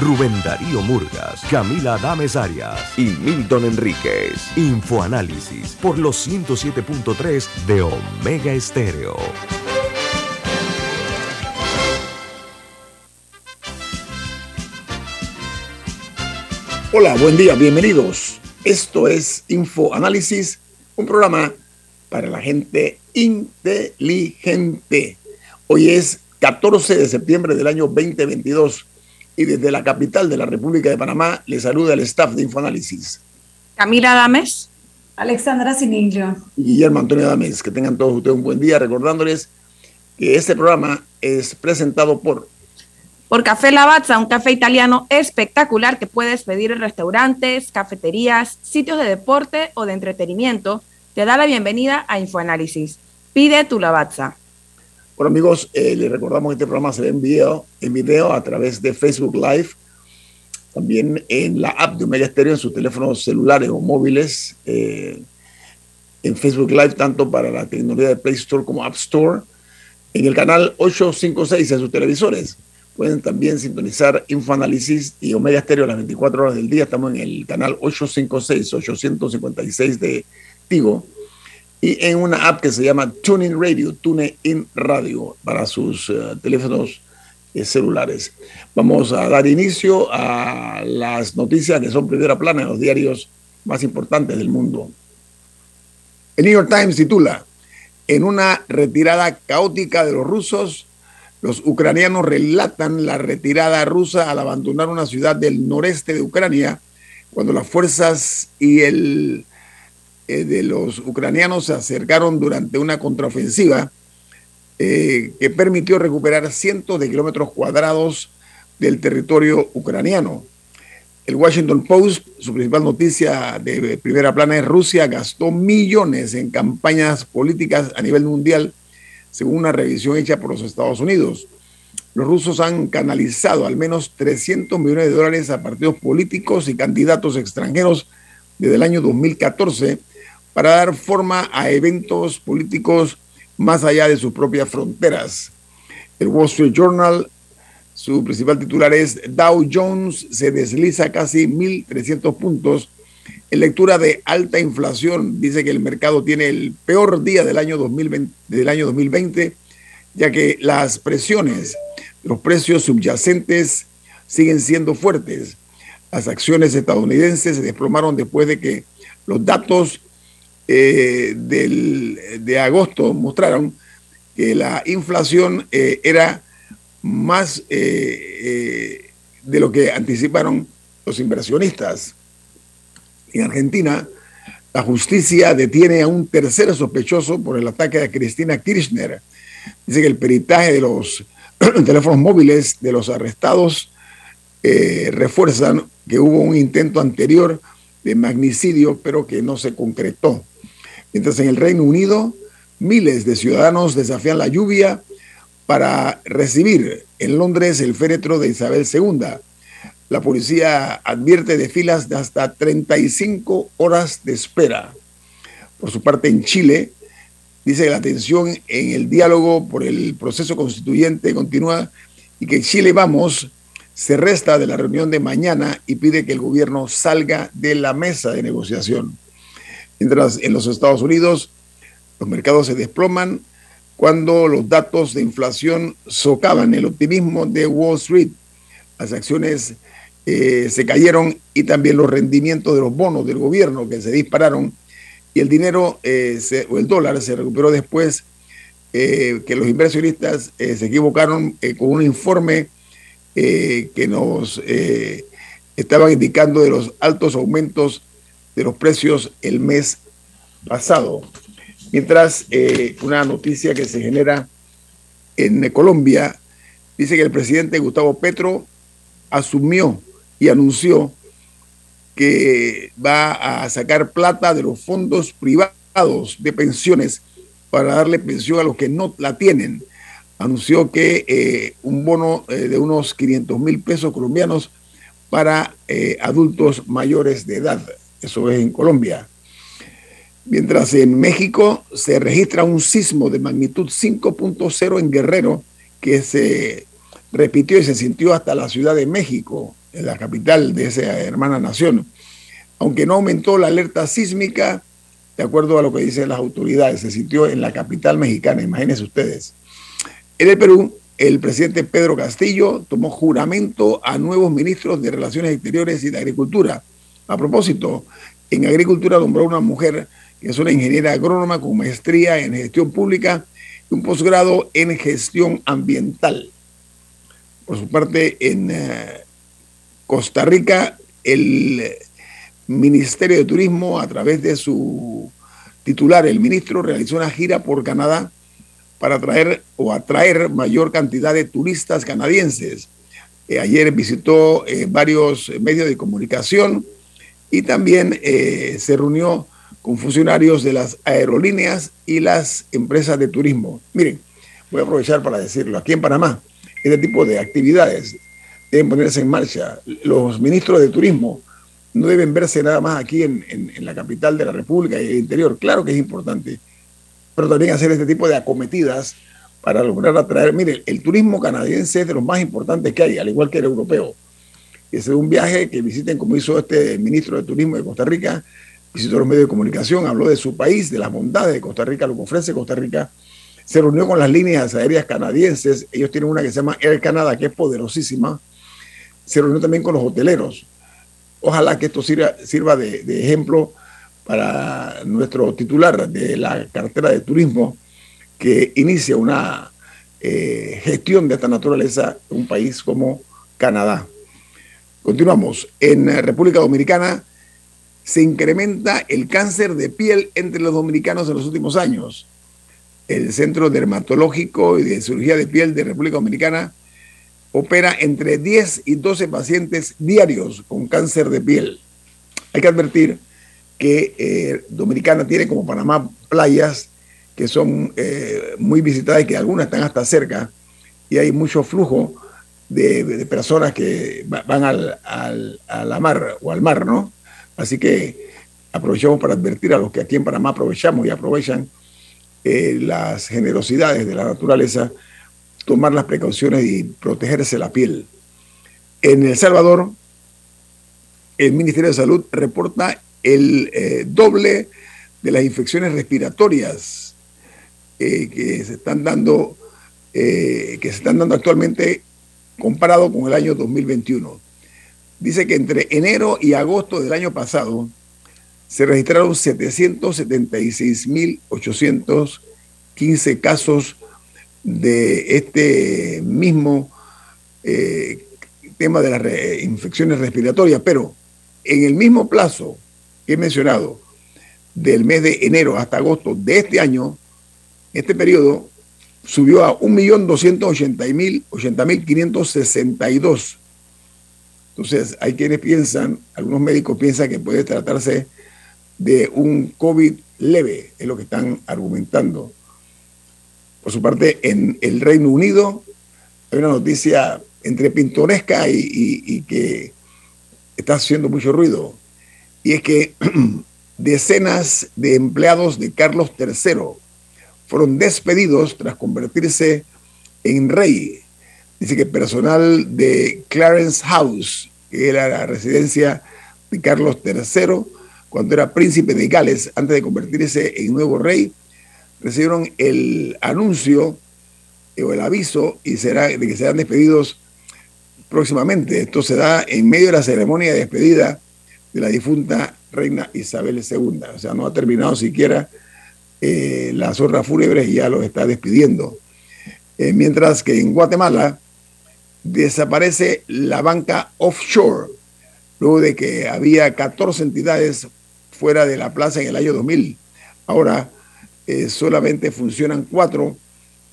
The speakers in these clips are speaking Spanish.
Rubén Darío Murgas, Camila Adames Arias y Milton Enríquez. Infoanálisis por los 107.3 de Omega Estéreo. Hola, buen día, bienvenidos. Esto es Info Análisis, un programa para la gente inteligente. Hoy es 14 de septiembre del año 2022 y desde la capital de la República de Panamá le saluda el staff de Infoanálisis. Camila Dames. Alexandra Sinillo. Y Guillermo Antonio Dames. Que tengan todos ustedes un buen día recordándoles que este programa es presentado por por Café Lavazza, un café italiano espectacular que puedes pedir en restaurantes, cafeterías, sitios de deporte o de entretenimiento, te da la bienvenida a Infoanálisis. Pide tu Lavazza. Bueno amigos, eh, les recordamos que este programa se ve en video, en video a través de Facebook Live, también en la app de Omega Stereo en sus teléfonos celulares o móviles, eh, en Facebook Live tanto para la tecnología de Play Store como App Store, en el canal 856 en sus televisores Pueden también sintonizar Infoanálisis y Omega Stereo las 24 horas del día. Estamos en el canal 856-856 de Tigo y en una app que se llama TuneIn Radio, TuneIn Radio para sus eh, teléfonos eh, celulares. Vamos a dar inicio a las noticias que son primera plana en los diarios más importantes del mundo. El New York Times titula, en una retirada caótica de los rusos, los ucranianos relatan la retirada rusa al abandonar una ciudad del noreste de Ucrania, cuando las fuerzas y el eh, de los ucranianos se acercaron durante una contraofensiva eh, que permitió recuperar cientos de kilómetros cuadrados del territorio ucraniano. El Washington Post, su principal noticia de primera plana es Rusia gastó millones en campañas políticas a nivel mundial según una revisión hecha por los Estados Unidos. Los rusos han canalizado al menos 300 millones de dólares a partidos políticos y candidatos extranjeros desde el año 2014 para dar forma a eventos políticos más allá de sus propias fronteras. El Wall Street Journal, su principal titular es Dow Jones se desliza casi 1.300 puntos en lectura de alta inflación, dice que el mercado tiene el peor día del año 2020, del año 2020 ya que las presiones de los precios subyacentes siguen siendo fuertes. Las acciones estadounidenses se desplomaron después de que los datos eh, de agosto mostraron que la inflación eh, era más eh, de lo que anticiparon los inversionistas en Argentina, la justicia detiene a un tercer sospechoso por el ataque a Cristina Kirchner. Dice que el peritaje de los teléfonos móviles de los arrestados eh, refuerzan que hubo un intento anterior de magnicidio, pero que no se concretó. Mientras en el Reino Unido, miles de ciudadanos desafían la lluvia para recibir en Londres el féretro de Isabel II la policía advierte de filas de hasta 35 horas de espera. Por su parte, en Chile, dice que la tensión en el diálogo por el proceso constituyente continúa y que Chile Vamos se resta de la reunión de mañana y pide que el gobierno salga de la mesa de negociación. Mientras en los Estados Unidos los mercados se desploman cuando los datos de inflación socavan el optimismo de Wall Street. Las acciones eh, se cayeron y también los rendimientos de los bonos del gobierno que se dispararon y el dinero eh, o el dólar se recuperó después eh, que los inversionistas se equivocaron con un informe que nos estaban indicando de los altos aumentos de los precios el mes pasado. Mientras una noticia que se genera en Colombia dice que el presidente Gustavo Petro asumió y anunció que va a sacar plata de los fondos privados de pensiones para darle pensión a los que no la tienen. Anunció que eh, un bono eh, de unos 500 mil pesos colombianos para eh, adultos mayores de edad. Eso es en Colombia. Mientras en México se registra un sismo de magnitud 5.0 en Guerrero que se repitió y se sintió hasta la Ciudad de México, en la capital de esa hermana nación. Aunque no aumentó la alerta sísmica, de acuerdo a lo que dicen las autoridades, se sintió en la capital mexicana, imagínense ustedes. En el Perú, el presidente Pedro Castillo tomó juramento a nuevos ministros de Relaciones Exteriores y de Agricultura. A propósito, en Agricultura nombró una mujer que es una ingeniera agrónoma con maestría en gestión pública y un posgrado en gestión ambiental. Por su parte, en eh, Costa Rica, el Ministerio de Turismo, a través de su titular, el ministro, realizó una gira por Canadá para atraer o atraer mayor cantidad de turistas canadienses. Eh, ayer visitó eh, varios medios de comunicación y también se reunió con funcionarios de las aerolíneas y las empresas de turismo. Miren, voy a aprovechar para decirlo, aquí en Panamá, este tipo de actividades deben ponerse en marcha. Los ministros de turismo no deben verse nada más aquí en, la capital de la República y el interior. Claro que es importante, pero también hacer este tipo de acometidas para lograr atraer. Miren, el turismo canadiense es de los más importantes que hay, al igual que el europeo. Es un viaje que visiten, como hizo este ministro de Turismo de Costa Rica, visitó los medios de comunicación, habló de su país, de las bondades de Costa Rica, lo que ofrece Costa Rica. Se reunió con las líneas aéreas canadienses. Ellos tienen una que se llama Air Canada, que es poderosísima. Se reunió también con los hoteleros. Ojalá que esto sirva, de, ejemplo para nuestro titular de la cartera de turismo, que inicia una eh, gestión de esta naturaleza en un país como Canadá. Continuamos. En República Dominicana se incrementa el cáncer de piel entre los dominicanos en los últimos años. El Centro Dermatológico y de Cirugía de Piel de República Dominicana opera entre 10 y 12 pacientes diarios con cáncer de piel. Hay que advertir que eh, Dominicana tiene como Panamá playas que son eh, muy visitadas y que algunas están hasta cerca y hay mucho flujo de, personas que van al, a la mar o al mar, ¿no? Así que aprovechamos para advertir a los que aquí en Panamá aprovechamos y aprovechan eh, las generosidades de la naturaleza, tomar las precauciones y protegerse la piel. En El Salvador, el Ministerio de Salud reporta el eh, doble de las infecciones respiratorias eh, que se están dando que se están dando actualmente comparado con el año 2021 dice que entre enero y agosto del año pasado se registraron 776.815 casos de este mismo eh, tema de las infecciones respiratorias, pero en el mismo plazo que he mencionado, del mes de enero hasta agosto de este año, este periodo subió a 1.280.562 entonces, hay quienes piensan, algunos médicos piensan que puede tratarse de un COVID leve, es lo que están argumentando. Por su parte, en el Reino Unido hay una noticia entre pintoresca y, que está haciendo mucho ruido, y es que decenas de empleados de Carlos III fueron despedidos tras convertirse en rey Dice que personal de Clarence House, que era la residencia de Carlos III, cuando era príncipe de Gales, antes de convertirse en nuevo rey, recibieron el anuncio o el aviso y será, de que serán despedidos próximamente. Esto se da en medio de la ceremonia de despedida de la difunta reina Isabel II. O sea, no ha terminado siquiera eh, la zorra fúnebre ya lo está despidiendo. Eh, mientras que en Guatemala, desaparece la banca offshore, luego de que había 14 entidades fuera de la plaza en el año 2000. Ahora eh, solamente funcionan cuatro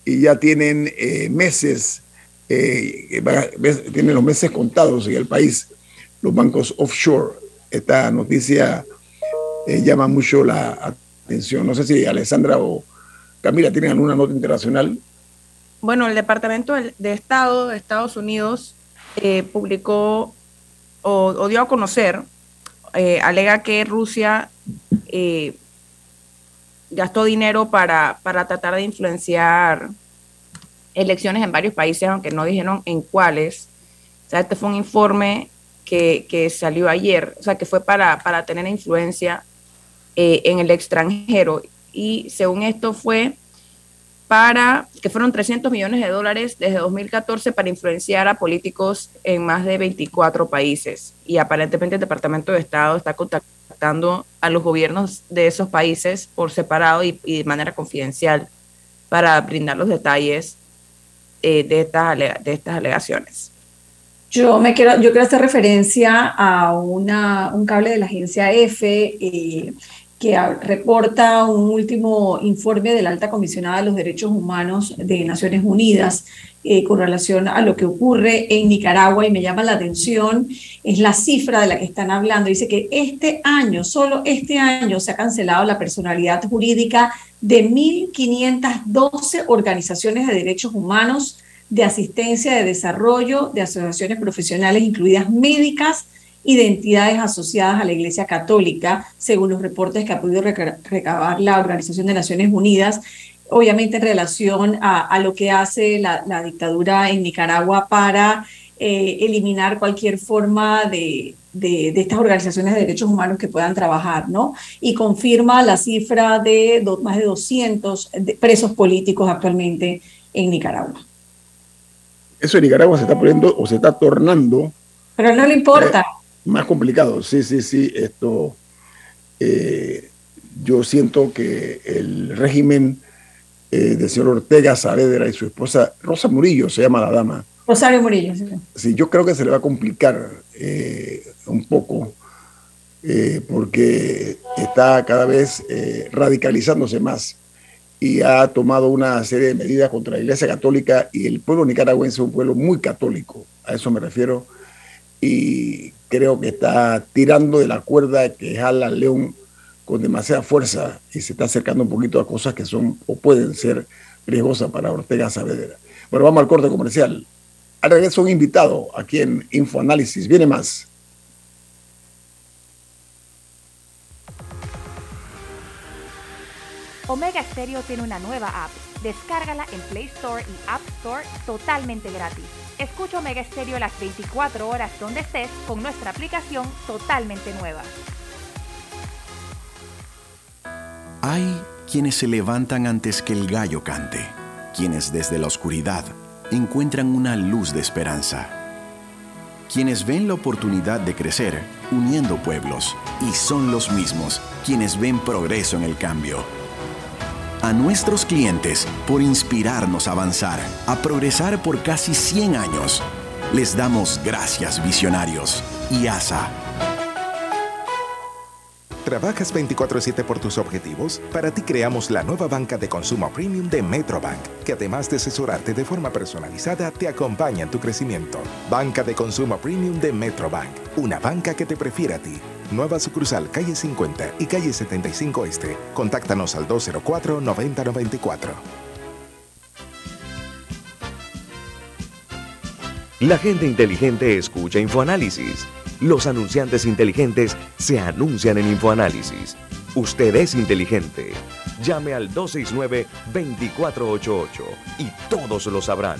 y ya tienen eh, meses, tienen los meses contados en el país, los bancos offshore. esta noticia llama mucho la atención. No sé si Alessandra o Camila tienen alguna nota internacional. Bueno, el Departamento de Estado de Estados Unidos eh, publicó o, dio a conocer, eh, alega que Rusia gastó dinero para, para tratar de influenciar elecciones en varios países, aunque no dijeron en cuáles. O sea, este fue un informe que, que salió ayer, o sea, que fue para, para tener influencia eh, en el extranjero. Y según esto fue para, que fueron 300 millones de dólares desde 2014 para influenciar a políticos en más de 24 países. Y aparentemente el Departamento de Estado está contactando a los gobiernos de esos países por separado y, de manera confidencial para brindar los detalles eh, de, estas, de estas alegaciones. Yo me quiero, yo quiero hacer referencia a una, un cable de la agencia EFE eh, que reporta un último informe de la alta comisionada de los derechos humanos de Naciones Unidas eh, con relación a lo que ocurre en Nicaragua y me llama la atención es la cifra de la que están hablando. Dice que este año, solo este año, se ha cancelado la personalidad jurídica de 1.512 organizaciones de derechos humanos, de asistencia, de desarrollo, de asociaciones profesionales, incluidas médicas y de entidades asociadas a la Iglesia Católica, según los reportes que ha podido recabar la Organización de Naciones Unidas, obviamente en relación a, lo que hace la, dictadura en Nicaragua para eh, eliminar cualquier forma de, de, estas organizaciones de derechos humanos que puedan trabajar, ¿no? Y confirma la cifra de más de 200 presos políticos actualmente en Nicaragua. Eso en Nicaragua se está poniendo o se está tornando. Pero no le importa. Eh, más complicado, sí, sí, sí. Esto. Eh, yo siento que el régimen eh, del señor Ortega Saavedra y su esposa Rosa Murillo, se llama la dama, Rosario Murillo. Sí. yo creo que se le va a complicar eh, un poco eh, porque está cada vez radicalizándose más y ha tomado una serie de medidas contra la Iglesia Católica y el pueblo nicaragüense es un pueblo muy católico, a eso me refiero, y creo que está tirando de la cuerda que jala al león con demasiada fuerza y se está acercando un poquito a cosas que son o pueden ser riesgosas para Ortega Saavedra. Bueno, vamos al corte comercial. Al regreso un invitado aquí en Infoanálisis. Viene más. Omega Stereo tiene una nueva app. Descárgala en Play Store y App Store totalmente gratis. Escucha Omega Stereo las 24 horas donde estés con nuestra aplicación totalmente nueva. Hay quienes se levantan antes que el gallo cante, quienes desde la oscuridad encuentran una luz de esperanza. Quienes ven la oportunidad de crecer uniendo pueblos y son los mismos quienes ven progreso en el cambio. A nuestros clientes por inspirarnos a avanzar, a progresar por casi 100 años. Les damos gracias visionarios y ASA ¿Trabajas 24/7 por tus objetivos? Para ti creamos la nueva banca de consumo premium de Metrobank, que además de asesorarte de forma personalizada, te acompaña en tu crecimiento. Banca de consumo premium de Metrobank, una banca que te prefiere a ti. Nueva sucursal calle 50 y calle 75 Este. Contáctanos al 204-9094. La gente inteligente escucha InfoAnálisis los anunciantes inteligentes se anuncian en InfoAnálisis. Usted es inteligente. Llame al 269-2488 y todos lo sabrán.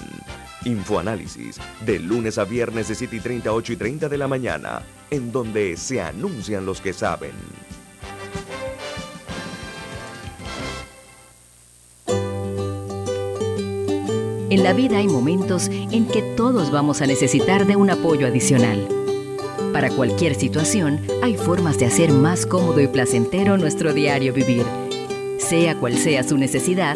Infoanálisis, de lunes a viernes de 7 y 30, 8 y 30 de la mañana, en donde se anuncian los que saben. En la vida hay momentos en que todos vamos a necesitar de un apoyo adicional. Para cualquier situación, hay formas de hacer más cómodo y placentero nuestro diario vivir. Sea cual sea su necesidad,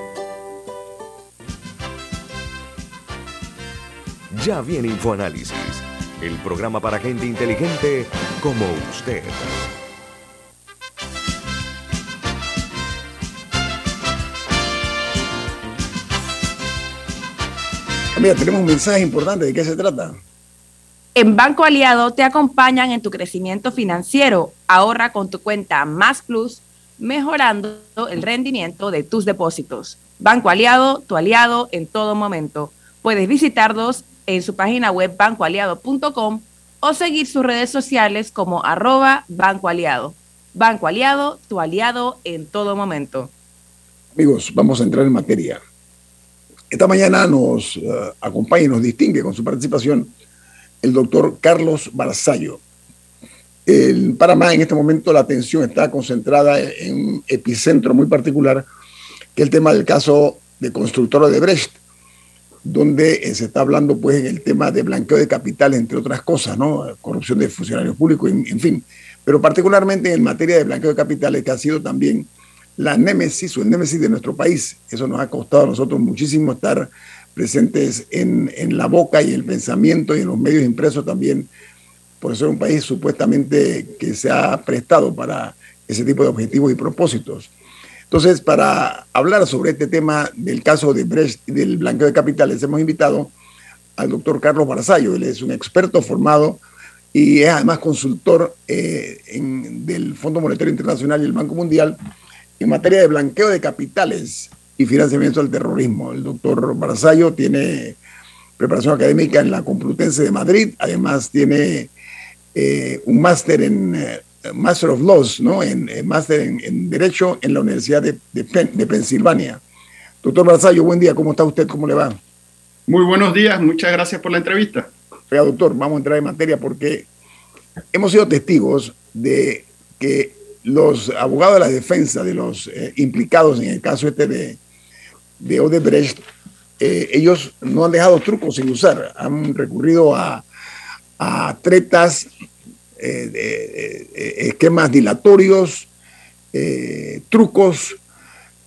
Ya viene InfoAnálisis, el programa para gente inteligente como usted. Mira, tenemos un mensaje importante. ¿De qué se trata? En Banco Aliado te acompañan en tu crecimiento financiero. Ahorra con tu cuenta Más Plus, mejorando el rendimiento de tus depósitos. Banco Aliado, tu aliado en todo momento. Puedes visitarlos en su página web bancoaliado.com o seguir sus redes sociales como arroba Banco Aliado. Banco Aliado, tu aliado en todo momento. Amigos, vamos a entrar en materia. Esta mañana nos uh, acompaña y nos distingue con su participación el doctor Carlos Barzallo. En Panamá, en este momento, la atención está concentrada en un epicentro muy particular, que es el tema del caso de constructora de Brecht, donde eh, se está hablando pues en el tema de blanqueo de capital, entre otras cosas, ¿no? Corrupción de funcionarios públicos, en, en fin. Pero particularmente en materia de blanqueo de capitales, que ha sido también la némesis o el némesis de nuestro país. Eso nos ha costado a nosotros muchísimo estar presentes en, en la boca y el pensamiento y en los medios impresos también, por ser un país supuestamente que se ha prestado para ese tipo de objetivos y propósitos. Entonces, para hablar sobre este tema del caso de Brecht y del blanqueo de capitales, hemos invitado al doctor Carlos Barzallo. Él es un experto formado y es además consultor eh, del Fondo Monetario Internacional y el Banco Mundial en materia de blanqueo de capitales y financiamiento del terrorismo. El doctor Barzallo tiene preparación académica en la Complutense de Madrid, además tiene eh, un máster en eh, Master of Laws, ¿no? en, máster en, Derecho en la Universidad de, de, Pensilvania. Doctor Barzallo, buen día, ¿cómo está usted? ¿Cómo le va? Muy buenos días, muchas gracias por la entrevista. Oiga, doctor, vamos a entrar en materia porque hemos sido testigos de que los abogados de la defensa de los eh, implicados en el caso este de, de Odebrecht, eh, ellos no han dejado trucos sin usar, han recurrido a, a tretas, eh, esquemas dilatorios, trucos,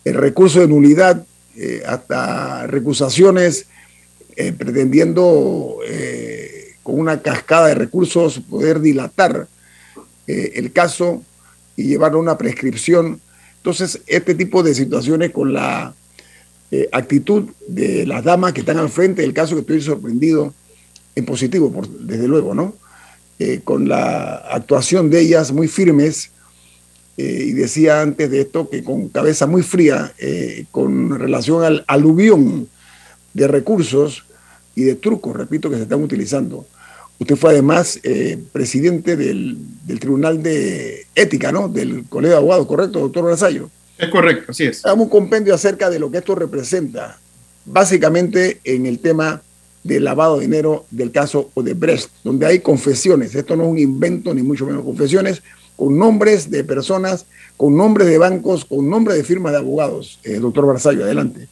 recursos de nulidad, hasta recusaciones, pretendiendo con una cascada de recursos poder dilatar el caso y llevar una prescripción. Entonces, este tipo de situaciones con la eh, actitud de las damas que están al frente del caso que estoy sorprendido en positivo, por, desde luego, ¿no? Eh, con la actuación de ellas muy firmes, eh, y decía antes de esto que con cabeza muy fría, con relación al aluvión de recursos y de trucos, repito, que se están utilizando. Usted fue además eh, presidente del, Tribunal de Ética, ¿no? Del Colegio de Abogados, ¿correcto, doctor Brazayo? Es correcto, así es. Hagamos un compendio acerca de lo que esto representa, básicamente en el tema del lavado de dinero del caso Odebrecht, donde hay confesiones, esto no es un invento, ni mucho menos confesiones, con nombres de personas, con nombres de bancos, con nombres de firmas de abogados. Eh, doctor Barzallo, adelante.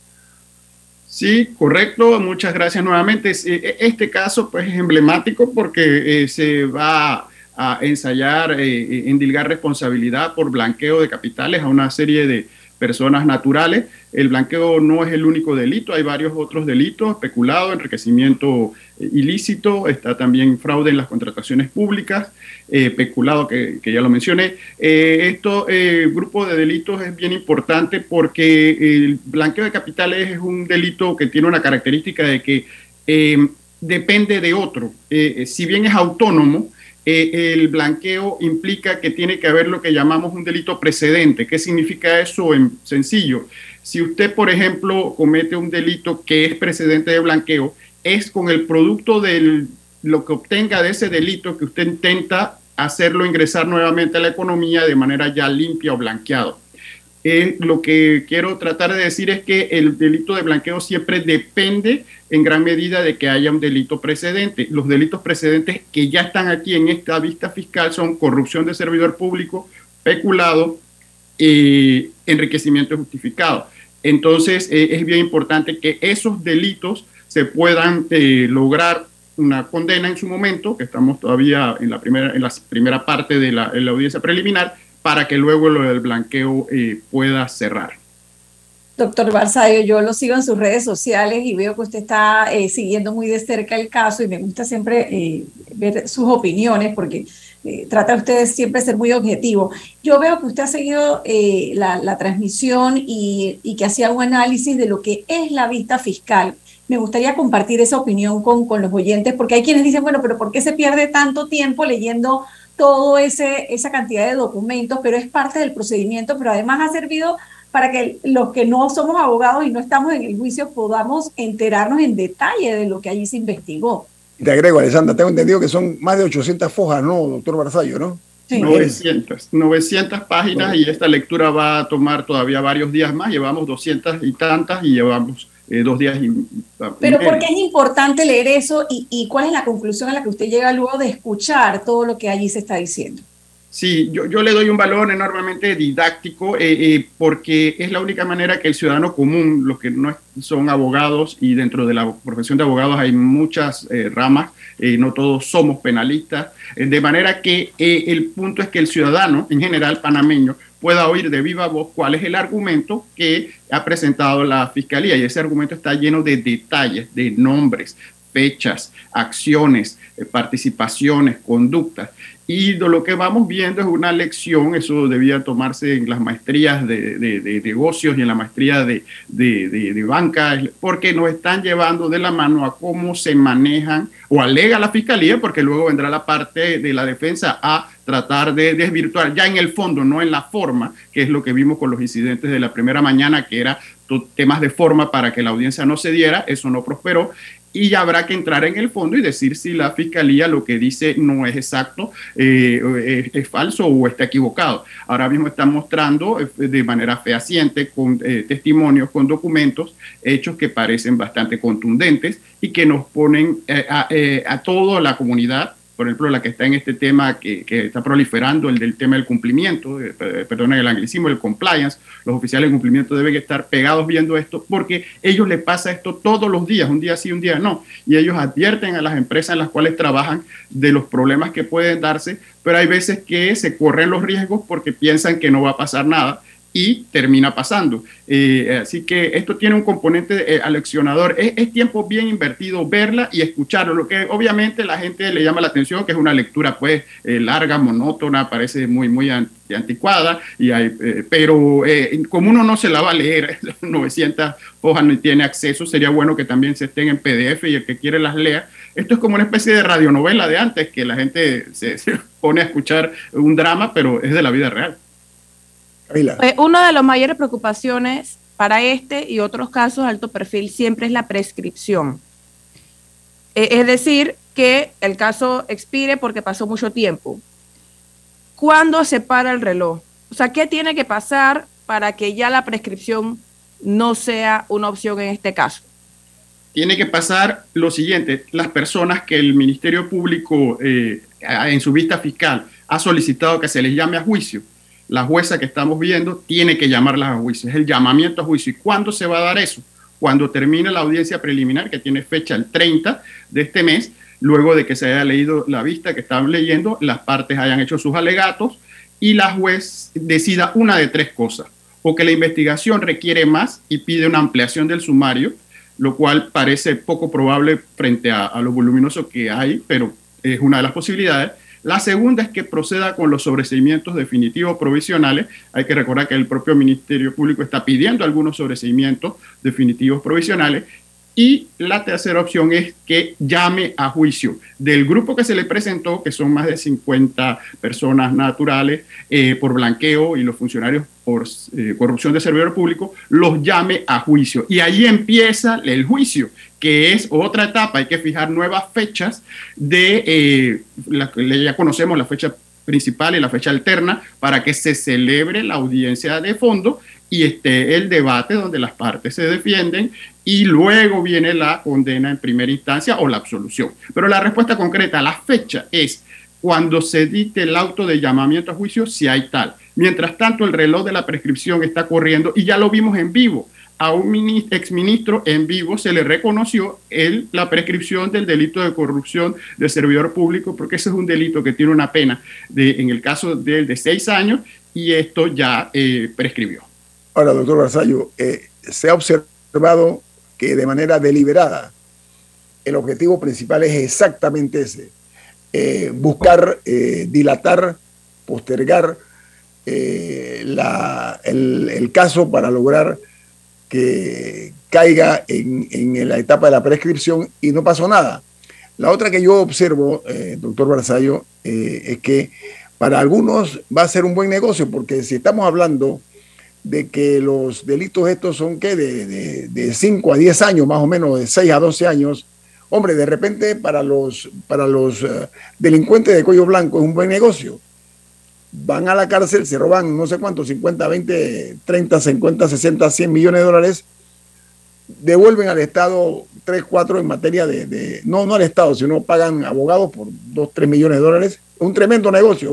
Sí, correcto. Muchas gracias nuevamente. E, este caso pues, es emblemático porque eh, se va a ensayar, eh, eh, endilgar responsabilidad por blanqueo de capitales a una serie de personas naturales. El blanqueo no es el único delito, hay varios otros delitos, peculado, enriquecimiento eh, ilícito, está también fraude en las contrataciones públicas, eh, peculado que, ya lo mencioné. Eh, este grupo de delitos es bien importante porque el blanqueo de capitales es un delito que tiene una característica de que depende de otro. si bien es autónomo, eh, el blanqueo implica que tiene que haber lo que llamamos un delito precedente. ¿Qué significa eso en sencillo? Si usted, por ejemplo, comete un delito que es precedente de blanqueo, es con el producto de lo que obtenga de ese delito que usted intenta hacerlo ingresar nuevamente a la economía de manera ya limpia o blanqueado. Eh, lo que quiero tratar de decir es que el delito de blanqueo siempre depende en gran medida de que haya un delito precedente. Los delitos precedentes que ya están aquí en esta vista fiscal son corrupción de servidor público, peculado y enriquecimiento justificado. Entonces, eh, es bien importante que esos delitos se puedan eh, lograr una condena en su momento, que estamos todavía en la primera, en la primera parte de la, audiencia preliminar, para que luego lo del blanqueo eh, pueda cerrar. Doctor Barzallo, yo lo sigo en sus redes sociales y veo que usted está siguiendo muy de cerca el caso y me gusta siempre ver sus opiniones porque eh, trata usted siempre de ser muy objetivo. Yo veo que usted ha seguido eh, la, transmisión y, que hacía un análisis de lo que es la vista fiscal. Me gustaría compartir esa opinión con, con los oyentes, porque hay quienes dicen, bueno, pero ¿por qué se pierde tanto tiempo leyendo todo ese esa cantidad de documentos? Pero es parte del procedimiento, pero además ha servido para que los que no somos abogados y no estamos en el juicio podamos enterarnos en detalle de lo que allí se investigó. Te agrego, Alessandra, tengo entendido que son más de 800 fojas, ¿no, doctor Barzallo, no? Sí. 900, 900 páginas y esta lectura va a tomar todavía varios días más. Llevamos 200 y tantas y llevamos eh, dos días y... Pero ¿por qué es importante leer eso y, y cuál es la conclusión a la que usted llega luego de escuchar todo lo que allí se está diciendo? Sí, yo, yo, le doy un valor enormemente didáctico eh, eh, porque es la única manera que el ciudadano común, los que no son abogados y dentro de la profesión de abogados hay muchas ramas, no todos somos penalistas, de manera que el punto es que el ciudadano en general panameño pueda oír de viva voz cuál es el argumento que ha presentado la fiscalía y ese argumento está lleno de detalles, de nombres, fechas, acciones, participaciones, conductas. Y lo que vamos viendo es una lección, eso debía tomarse en las maestrías de, negocios y en la maestría de, de, banca, porque nos están llevando de la mano a cómo se manejan o alega la fiscalía, porque luego vendrá la parte de la defensa a tratar de desvirtuar ya en el fondo, no en la forma, que es lo que vimos con los incidentes de la primera mañana, que era temas de forma para que la audiencia no se diera, eso no prosperó y habrá que entrar en el fondo y decir si la fiscalía lo que dice no es exacto, eh, es, falso o está equivocado. Ahora mismo están mostrando eh, de manera fehaciente, con eh, testimonios, con documentos, hechos que parecen bastante contundentes y que nos ponen a, a toda la comunidad por ejemplo, la que está en este tema que, está proliferando, el del tema del cumplimiento, eh, perdón, el anglicismo, el compliance, los oficiales de cumplimiento deben estar pegados viendo esto porque ellos les pasa esto todos los días, un día sí, un día no, y ellos advierten a las empresas en las cuales trabajan de los problemas que pueden darse, pero hay veces que se corren los riesgos porque piensan que no va a pasar nada y termina pasando. Eh, así que esto tiene un componente eh, aleccionador. Es, tiempo bien invertido verla y escucharlo, lo que obviamente la gente le llama la atención, que es una lectura pues eh, larga, monótona, parece muy, muy anticuada, y hay, pero como uno no se la va a leer, 900 hojas no tiene acceso, sería bueno que también se estén en PDF y el que quiere las lea. Esto es como una especie de radionovela de antes, que la gente se pone a escuchar un drama, pero es de la vida real. Pues, una de las mayores preocupaciones para este y otros casos de alto perfil siempre es la prescripción. E, es decir, que el caso expire porque pasó mucho tiempo. ¿Cuándo se para el reloj? O sea, ¿qué tiene que pasar para que ya la prescripción no sea una opción en este caso? Tiene que pasar lo siguiente, las personas que el Ministerio Público eh, en su vista fiscal ha solicitado que se les llame a juicio, la jueza que estamos viendo tiene que llamarlas a juicio. Es el llamamiento a juicio. ¿Y cuándo se va a dar eso? Cuando termine la audiencia preliminar, que tiene fecha el 30 de este mes, luego de que se haya leído la vista que estaban leyendo, las partes hayan hecho sus alegatos y la juez decida una de tres cosas. O que la investigación requiere más y pide una ampliación del sumario, lo cual parece poco probable frente a, a lo voluminoso que hay, pero es una de las posibilidades la segunda es que proceda con los sobreseimientos definitivos provisionales. Hay que recordar que el propio Ministerio Público está pidiendo algunos sobreseimientos definitivos provisionales. Y la tercera opción es que llame a juicio del grupo que se le presentó, que son más de 50 personas naturales eh, por blanqueo y los funcionarios por eh, corrupción de servidor público, los llame a juicio. Y ahí empieza el juicio, que es otra etapa, hay que fijar nuevas fechas de, eh, la, ya conocemos la fecha principal y la fecha alterna, para que se celebre la audiencia de fondo y esté el debate donde las partes se defienden y luego viene la condena en primera instancia o la absolución. Pero la respuesta concreta, la fecha es cuando se dicte el auto de llamamiento a juicio, si hay tal Mientras tanto, el reloj de la prescripción está corriendo y ya lo vimos en vivo. A un exministro en vivo se le reconoció el, la prescripción del delito de corrupción de servidor público, porque ese es un delito que tiene una pena, de, en el caso del de seis años, y esto ya eh, prescribió. Ahora, doctor Barzallo, eh, se ha observado que de manera deliberada el objetivo principal es exactamente ese, eh, buscar dilatar, postergar la, el, caso para lograr que caiga en, la etapa de la prescripción y no pasó nada. La otra que yo observo, doctor Barzallo, es que para algunos va a ser un buen negocio, porque si estamos hablando de que los delitos estos son que de, 5 a 10 años, más o menos, de 6 a 12 años, hombre, de repente para los, para los eh, delincuentes de cuello blanco es un buen negocio. Van a la cárcel, se roban no sé cuántos, 50, 20, 30, 50, 60, 100 millones de dólares, devuelven al Estado 3, 4 en materia de, no, no al Estado, sino pagan abogados por 2, 3 millones de dólares. Un tremendo negocio,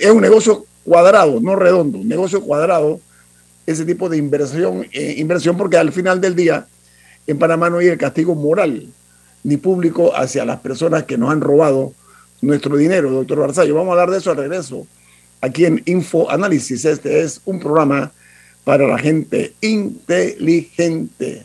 es un negocio cuadrado, no redondo, un negocio cuadrado, ese tipo de inversión, eh, inversión porque al final del día en Panamá no hay el castigo moral ni público hacia las personas que nos han robado nuestro dinero, doctor Barzallo. Vamos a hablar de eso al regreso aquí en Info Análisis. Este es un programa para la gente inteligente.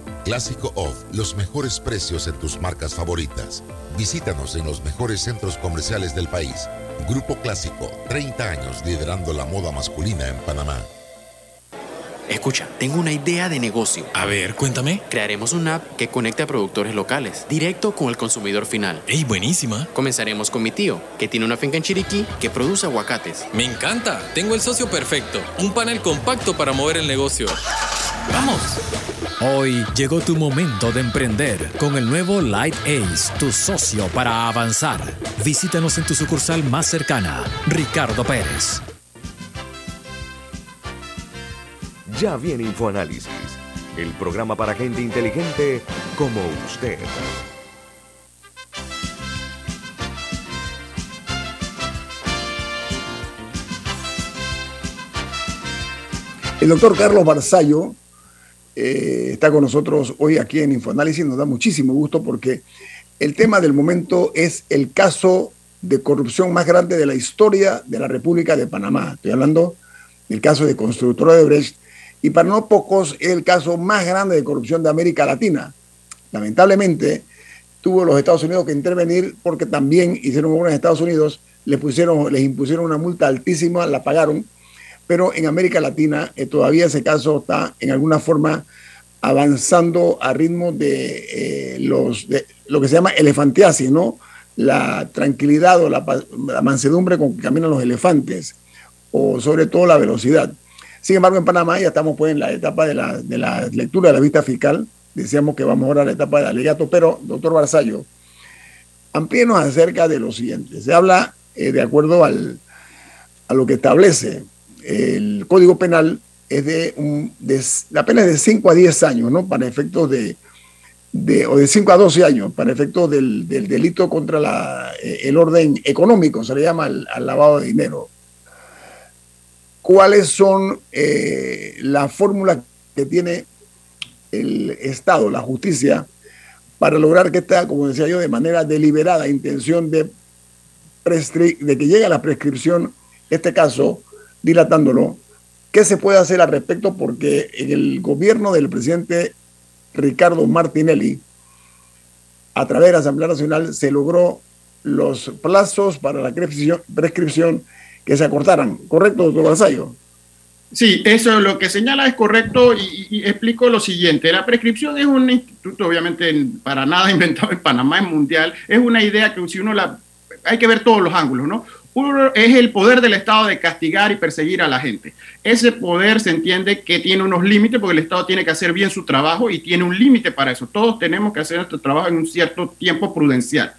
Clásico Off, los mejores precios en tus marcas favoritas. Visítanos en los mejores centros comerciales del país. Grupo Clásico, 30 años liderando la moda masculina en Panamá. Escucha, tengo una idea de negocio. A ver, cuéntame. Crearemos una app que conecte a productores locales, directo con el consumidor final. ¡Ey, buenísima! Comenzaremos con mi tío, que tiene una finca en Chiriquí que produce aguacates. Me encanta. Tengo el socio perfecto. Un panel compacto para mover el negocio. ¡Vamos! Hoy llegó tu momento de emprender con el nuevo Light Ace, tu socio para avanzar. Visítanos en tu sucursal más cercana, Ricardo Pérez. Ya viene InfoAnálisis, el programa para gente inteligente como usted. El doctor Carlos Barzallo eh, está con nosotros hoy aquí en InfoAnálisis. Nos da muchísimo gusto porque el tema del momento es el caso de corrupción más grande de la historia de la República de Panamá. Estoy hablando del caso de Constructora de Brecht y para no pocos el caso más grande de corrupción de América Latina. Lamentablemente tuvo los Estados Unidos que intervenir porque también hicieron en Estados Unidos, les, pusieron, les impusieron una multa altísima, la pagaron, pero en América Latina eh, todavía ese caso está en alguna forma avanzando a ritmo de, eh, los, de lo que se llama elefantiasis, ¿no? La tranquilidad o la, mansedumbre con que caminan los elefantes, o sobre todo la velocidad. Sin embargo, en Panamá ya estamos pues en la etapa de la, de la lectura de la vista fiscal. Decíamos que vamos ahora a la etapa de alegato, pero, doctor Barzallo, amplíenos acerca de lo siguiente. Se habla, eh, de acuerdo al, a lo que establece el Código Penal, es de, un, la pena es de 5 a 10 años, ¿no? Para efectos de, de, o de 5 a 12 años, para efectos del, delito contra la, eh, el orden económico, se le llama al, lavado de dinero. ¿Cuáles son eh, las fórmulas que tiene el Estado, la justicia, para lograr que esta, como decía yo, de manera deliberada, intención de, de que llegue a la prescripción, este caso, dilatándolo, ¿Qué se puede hacer al respecto? Porque en el gobierno del presidente Ricardo Martinelli, a través de la Asamblea Nacional, se logró los plazos para la prescripción, que se acortaran. ¿Correcto, doctor Basayo? Sí, eso lo que señala es correcto y, explico lo siguiente. La prescripción es un instituto, obviamente, para nada inventado en Panamá, es mundial. Es una idea que si uno la... Hay que ver todos los ángulos, ¿no? Uno es el poder del Estado de castigar y perseguir a la gente. Ese poder se entiende que tiene unos límites porque el Estado tiene que hacer bien su trabajo y tiene un límite para eso. Todos tenemos que hacer nuestro trabajo en un cierto tiempo prudencial.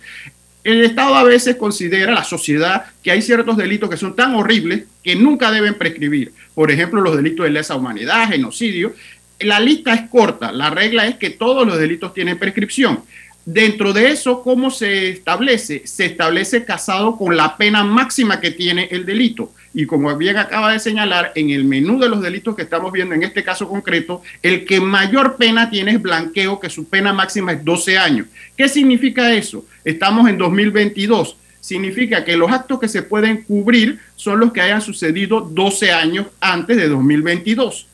El Estado a veces considera, la sociedad, que hay ciertos delitos que son tan horribles que nunca deben prescribir. Por ejemplo, los delitos de lesa humanidad, genocidio. La lista es corta. La regla es que todos los delitos tienen prescripción. Dentro de eso, ¿cómo se establece? Se establece casado con la pena máxima que tiene el delito. Y como bien acaba de señalar, en el menú de los delitos que estamos viendo en este caso concreto, el que mayor pena tiene es blanqueo, que su pena máxima es 12 años. ¿Qué significa eso? Estamos en 2022. Significa que los actos que se pueden cubrir son los que hayan sucedido 12 años antes de 2022.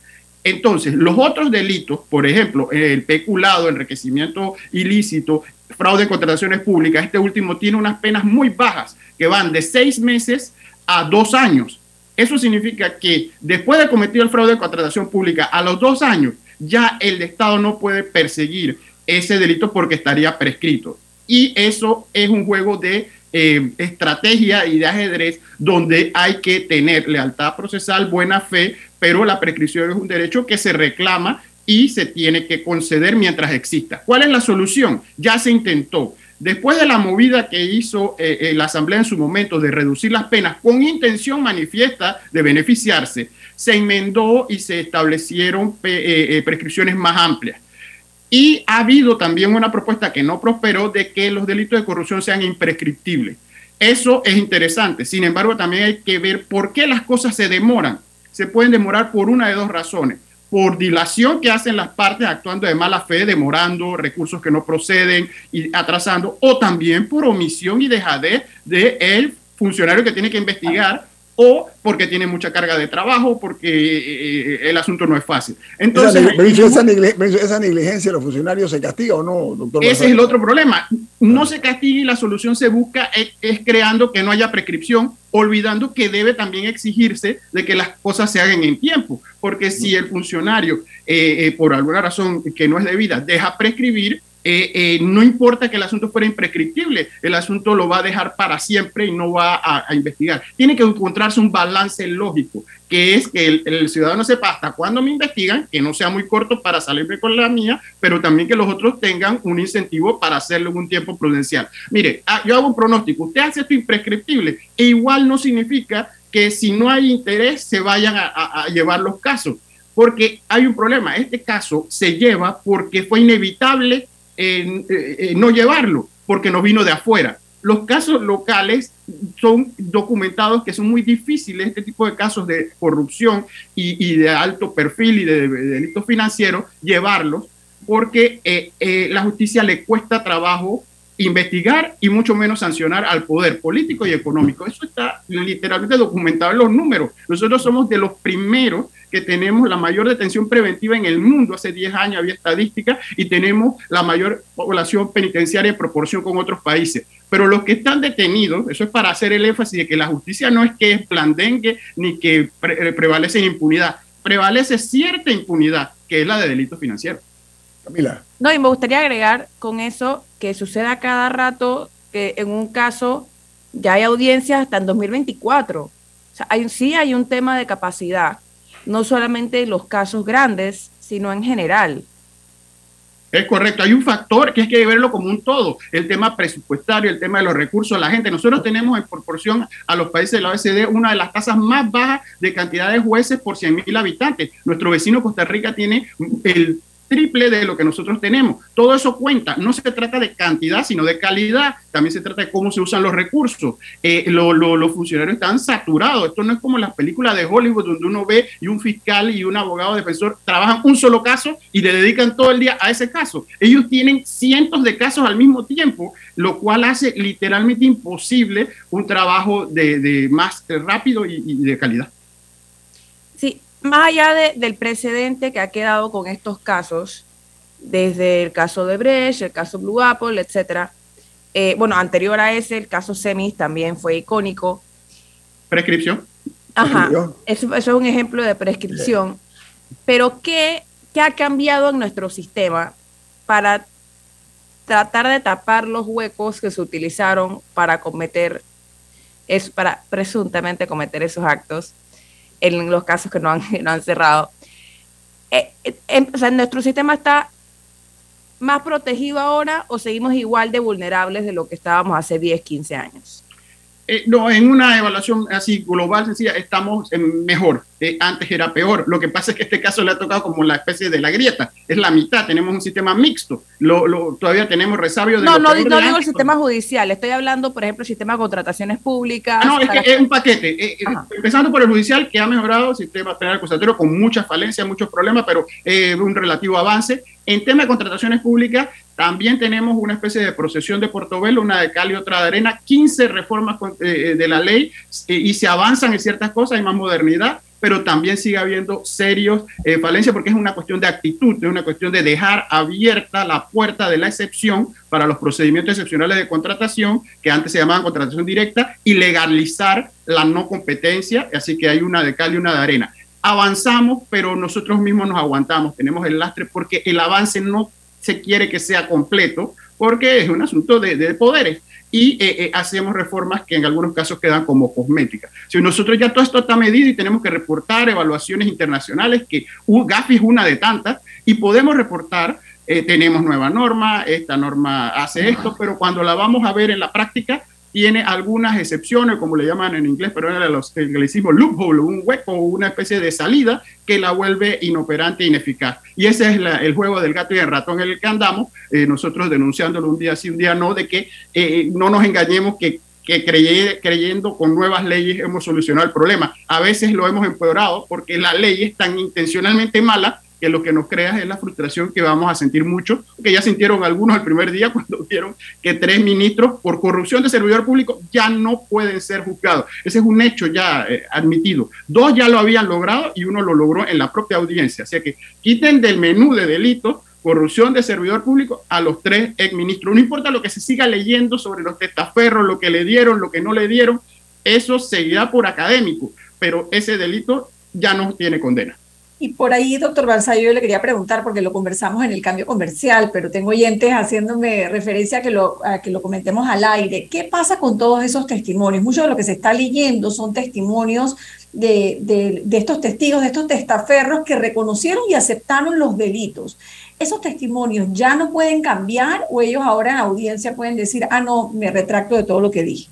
Entonces, los otros delitos, por ejemplo, el peculado, enriquecimiento ilícito, fraude en contrataciones públicas, este último tiene unas penas muy bajas que van de seis meses a dos años. Eso significa que después de cometer el fraude de contratación pública, a los dos años, ya el Estado no puede perseguir ese delito porque estaría prescrito. Y eso es un juego de eh, estrategia y de ajedrez donde hay que tener lealtad procesal, buena fe, pero la prescripción es un derecho que se reclama y se tiene que conceder mientras exista. ¿Cuál es la solución? Ya se intentó. Después de la movida que hizo eh, eh, la Asamblea en su momento de reducir las penas con intención manifiesta de beneficiarse, se enmendó y se establecieron prescripciones más amplias. Y ha habido también una propuesta que no prosperó de que los delitos de corrupción sean imprescriptibles. Eso es interesante. Sin embargo, también hay que ver por qué las cosas se demoran. Se pueden demorar por una de dos razones. Por dilación que hacen las partes actuando de mala fe, demorando recursos que no proceden y atrasando, o también por omisión y dejadez del el funcionario que tiene que investigar o porque tiene mucha carga de trabajo, porque eh, eh, el asunto no es fácil. Entonces, esa, negligencia de los funcionarios se castiga o no, doctor? Ese es el otro problema. No se castiga y la solución se busca es, creando que no haya prescripción, olvidando que debe también exigirse de que las cosas se hagan en tiempo, porque si el funcionario, eh, por alguna razón que no es debida, deja prescribir, eh, eh, no importa que el asunto fuera imprescriptible, el asunto lo va a dejar para siempre y no va a, investigar. Tiene que encontrarse un balance lógico, que es que el, ciudadano sepa hasta cuándo me investigan, que no sea muy corto para salirme con la mía, pero también que los otros tengan un incentivo para hacerlo en un tiempo prudencial. Mire, ah, yo hago un pronóstico, usted hace esto imprescriptible, e igual no significa que si no hay interés se vayan a llevar los casos porque hay un problema. Este caso se lleva porque fue inevitable no llevarlo, porque no vino de afuera. Los casos locales son documentados que son muy difíciles, este tipo de casos de corrupción y, de alto perfil y de, delitos financieros, llevarlos, porque eh, eh, la justicia le cuesta trabajo investigar y mucho menos sancionar al poder político y económico. Eso está literalmente documentado en los números. Nosotros somos de los primeros que tenemos la mayor detención preventiva en el mundo. Hace 10 años había estadística y tenemos la mayor población penitenciaria en proporción con otros países. Pero los que están detenidos, eso es para hacer el énfasis de que la justicia no es que es blandengue ni que eh, prevalece impunidad, prevalece cierta impunidad, que es la de delitos financieros. Camila. No, y me gustaría agregar con eso que suceda cada rato que en un caso ya hay audiencias hasta en 2024. O sea, hay, sí hay un tema de capacidad no solamente los casos grandes, sino en general. Es correcto, hay un factor que es que hay que verlo como un todo, el tema presupuestario, el tema de los recursos la gente. Nosotros tenemos en proporción a los países de la OECD una de las tasas más bajas de cantidad de jueces por 100 mil habitantes. Nuestro vecino Costa Rica tiene el triple de lo que nosotros tenemos. Todo eso cuenta. No se trata de cantidad, sino de calidad. También se trata de cómo se usan los recursos. Eh, los funcionarios están saturados. Esto no es como las películas de Hollywood donde uno ve y un fiscal y un abogado defensor trabajan un solo caso y le dedican todo el día a ese caso. Ellos tienen cientos de casos al mismo tiempo, lo cual hace literalmente imposible un trabajo de, más rápido y de calidad. Más allá del precedente que ha quedado con estos casos, desde el caso de Brecht, el caso Blue Apple, etcétera, eh, bueno, anterior a ese, el caso Semis también fue icónico. Prescripción. Ajá, eso, es un ejemplo de prescripción. Pero ¿qué, ¿qué ha cambiado en nuestro sistema para tratar de tapar los huecos que se utilizaron para cometer, es, para presuntamente cometer esos actos? En los casos que no han, no han cerrado. Eh, eh, o sea, ¿Nuestro sistema está más protegido ahora o seguimos igual de vulnerables de lo que estábamos hace 10, 15 años? Eh, no, en una evaluación así global, sencilla, estamos mejor. Eh, antes era peor. Lo que pasa es que este caso le ha tocado como la especie de la grieta. Es la mitad. Tenemos un sistema mixto. Lo, todavía tenemos resabio de. No, no, no digo el sistema judicial. Estoy hablando, por ejemplo, el sistema de contrataciones públicas. no, es que es un paquete. Eh, empezando por el judicial, que ha mejorado el sistema penal acusatorio con muchas falencias, muchos problemas, pero un relativo avance. En tema de contrataciones públicas, también tenemos una especie de procesión de Portobelo, una de cal y otra de arena, 15 reformas eh, de la ley eh, y se avanzan en ciertas cosas, hay más modernidad, pero también sigue habiendo serios eh, falencias porque es una cuestión de actitud, es una cuestión de dejar abierta la puerta de la excepción para los procedimientos excepcionales de contratación, que antes se llamaban contratación directa, y legalizar la no competencia, así que hay una de cal y una de arena avanzamos, pero nosotros mismos nos aguantamos, tenemos el lastre porque el avance no se quiere que sea completo porque es un asunto de, poderes y eh, eh, hacemos reformas que en algunos casos quedan como cosméticas. Si nosotros ya todo esto está medido y tenemos que reportar evaluaciones internacionales, que GAFI es una de tantas, y podemos reportar, eh, tenemos nueva norma, esta norma hace esto, pero cuando la vamos a ver en la práctica, tiene algunas excepciones, como le llaman en inglés, pero en los anglicismos loophole, un hueco, una especie de salida que la vuelve inoperante e ineficaz. Y ese es el juego del gato y el ratón en el que andamos, eh, nosotros denunciándolo un día sí, un día no, de que eh, no nos engañemos que que creyendo con nuevas leyes hemos solucionado el problema. A veces lo hemos empeorado porque la ley es tan intencionalmente mala que lo que nos crea es la frustración que vamos a sentir mucho, que ya sintieron algunos el primer día cuando vieron que tres ministros por corrupción de servidor público ya no pueden ser juzgados. Ese es un hecho ya eh, admitido. Dos ya lo habían logrado y uno lo logró en la propia audiencia. Así que quiten del menú de delitos corrupción de servidor público a los tres exministros. No importa lo que se siga leyendo sobre los testaferros, lo que le dieron, lo que no le dieron, eso seguirá por académico, pero ese delito ya no tiene condena. Y por ahí, doctor Balsayo, yo le quería preguntar, porque lo conversamos en el cambio comercial, pero tengo oyentes haciéndome referencia a que, lo, a que lo comentemos al aire. ¿Qué pasa con todos esos testimonios? Mucho de lo que se está leyendo son testimonios de, de, de estos testigos, de estos testaferros que reconocieron y aceptaron los delitos. ¿Esos testimonios ya no pueden cambiar o ellos ahora en audiencia pueden decir, ah, no, me retracto de todo lo que dije?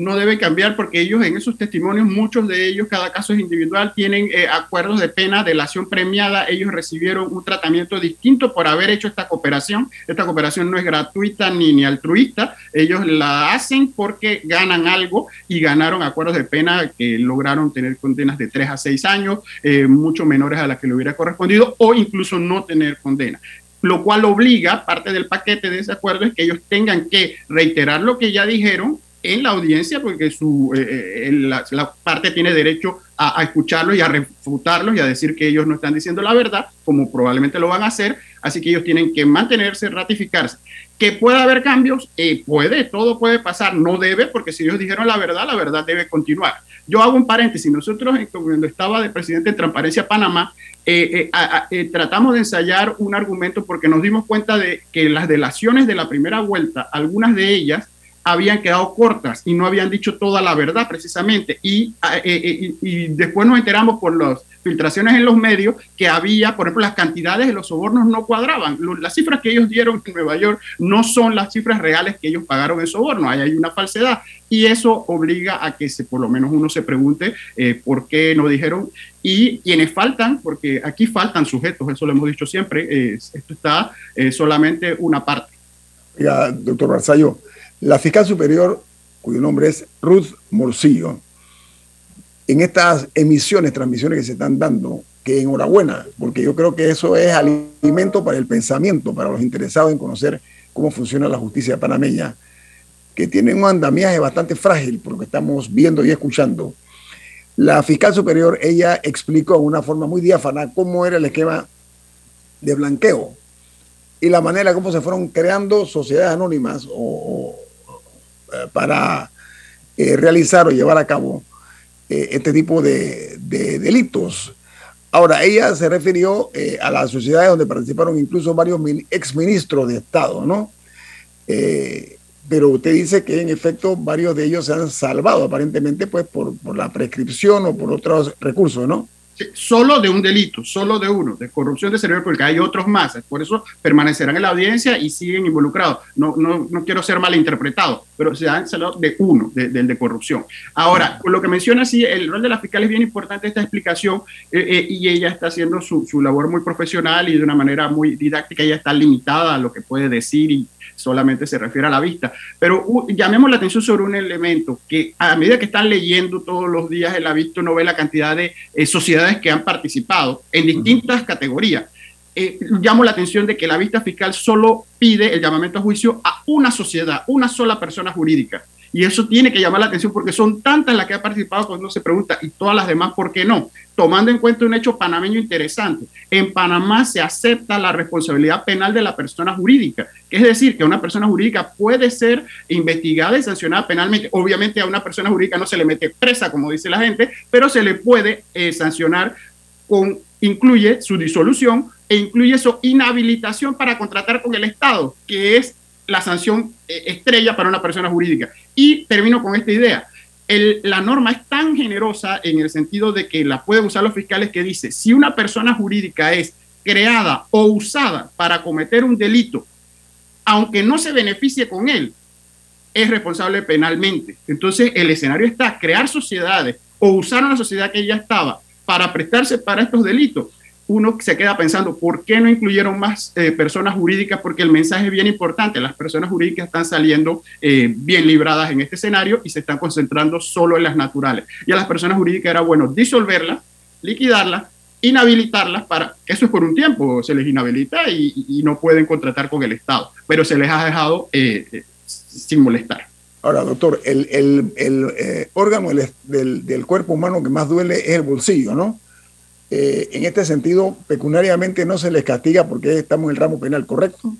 No debe cambiar porque ellos en esos testimonios, muchos de ellos, cada caso es individual, tienen eh, acuerdos de pena, de lación premiada, ellos recibieron un tratamiento distinto por haber hecho esta cooperación. Esta cooperación no es gratuita ni, ni altruista, ellos la hacen porque ganan algo y ganaron acuerdos de pena que lograron tener condenas de 3 a 6 años, eh, mucho menores a las que le hubiera correspondido o incluso no tener condena lo cual obliga, parte del paquete de ese acuerdo es que ellos tengan que reiterar lo que ya dijeron en la audiencia, porque su, eh, eh, la, parte tiene derecho a, escucharlos y a refutarlos y a decir que ellos no están diciendo la verdad, como probablemente lo van a hacer, así que ellos tienen que mantenerse, ratificarse. Que pueda haber cambios, eh, puede, todo puede pasar, no debe, porque si ellos dijeron la verdad, la verdad debe continuar. Yo hago un paréntesis, nosotros cuando estaba de presidente en Transparencia Panamá, tratamos de ensayar un argumento porque nos dimos cuenta de que las delaciones de la primera vuelta, algunas de ellas, habían quedado cortas y no habían dicho toda la verdad precisamente. Y, eh, eh, y, después nos enteramos por las filtraciones en los medios que había, por ejemplo, las cantidades de los sobornos no cuadraban. Las cifras que ellos dieron en Nueva York no son las cifras reales que ellos pagaron en soborno. Ahí hay una falsedad. Y eso obliga a que se, por lo menos uno se pregunte eh, por qué no dijeron. Y quienes faltan, porque aquí faltan sujetos, eso lo hemos dicho siempre, esto está solamente una parte. Oiga, doctor Barzallo, la fiscal superior, cuyo nombre es Ruth Morcillo, en estas emisiones, transmisiones que se están dando, que enhorabuena, porque yo creo que eso es alimento para el pensamiento, para los interesados en conocer cómo funciona la justicia panameña, que tiene un andamiaje bastante frágil, por lo que estamos viendo y escuchando. La fiscal superior, ella explicó de una forma muy diáfana cómo era el esquema de blanqueo y la manera como se fueron creando sociedades anónimas o, para eh, realizar o llevar a cabo eh, este tipo de, delitos. Ahora, ella se refirió a las sociedades donde participaron incluso varios exministros de Estado, ¿no? pero usted dice que en efecto varios de ellos se han salvado aparentemente pues por, por la prescripción o por otros recursos, ¿no? Solo de un delito, solo de uno, de corrupción de servidor porque Hay otros más, por eso permanecerán en la audiencia y siguen involucrados. No, no, no quiero ser malinterpretado, pero se han salado de uno, del de, corrupción. Ahora, con lo que menciona, sí, el rol de la fiscal es bien importante esta explicación eh, eh, y ella está haciendo su, su labor muy profesional y de una manera muy didáctica. Ella está limitada a lo que puede decir y solamente se refiere a la vista. Pero llamemos la atención sobre un elemento que a medida que están leyendo todos los días el visto uno ve la cantidad de eh, sociedades que han participado en distintas categorías. Eh, llamo la atención de que la vista fiscal solo pide el llamamiento a juicio a una sociedad, una sola persona jurídica. Y eso tiene que llamar la atención porque son tantas las que han participado cuando se pregunta, y todas las demás, ¿por qué no? Tomando en cuenta un hecho panameño interesante. En Panamá se acepta la responsabilidad penal de la persona jurídica, es decir, que una persona jurídica puede ser investigada y sancionada penalmente. Obviamente a una persona jurídica no se le mete presa, como dice la gente, pero se le puede eh, sancionar con, incluye su disolución e incluye su inhabilitación para contratar con el Estado, que es la sanción eh, estrella para una persona jurídica. Y termino con esta idea. la norma es tan generosa en el sentido de que la pueden usar los fiscales que dice, si una persona jurídica es creada o usada para cometer un delito, aunque no se beneficie con él, es responsable penalmente. Entonces, el escenario está crear sociedades o usar una sociedad que ya estaba para prestarse para estos delitos uno se queda pensando, ¿por qué no incluyeron más eh, personas jurídicas? Porque el mensaje es bien importante, las personas jurídicas están saliendo eh, bien libradas en este escenario y se están concentrando solo en las naturales. Y a las personas jurídicas era bueno disolverlas, liquidarlas, inhabilitarlas para, eso es por un tiempo, se les inhabilita y, no pueden contratar con el Estado, pero se les ha dejado eh, sin molestar. Ahora, doctor, el, órgano del, del cuerpo humano que más duele es el bolsillo, ¿no? Eh, en este sentido, pecuniariamente no se les castiga porque estamos en el ramo penal, ¿correcto?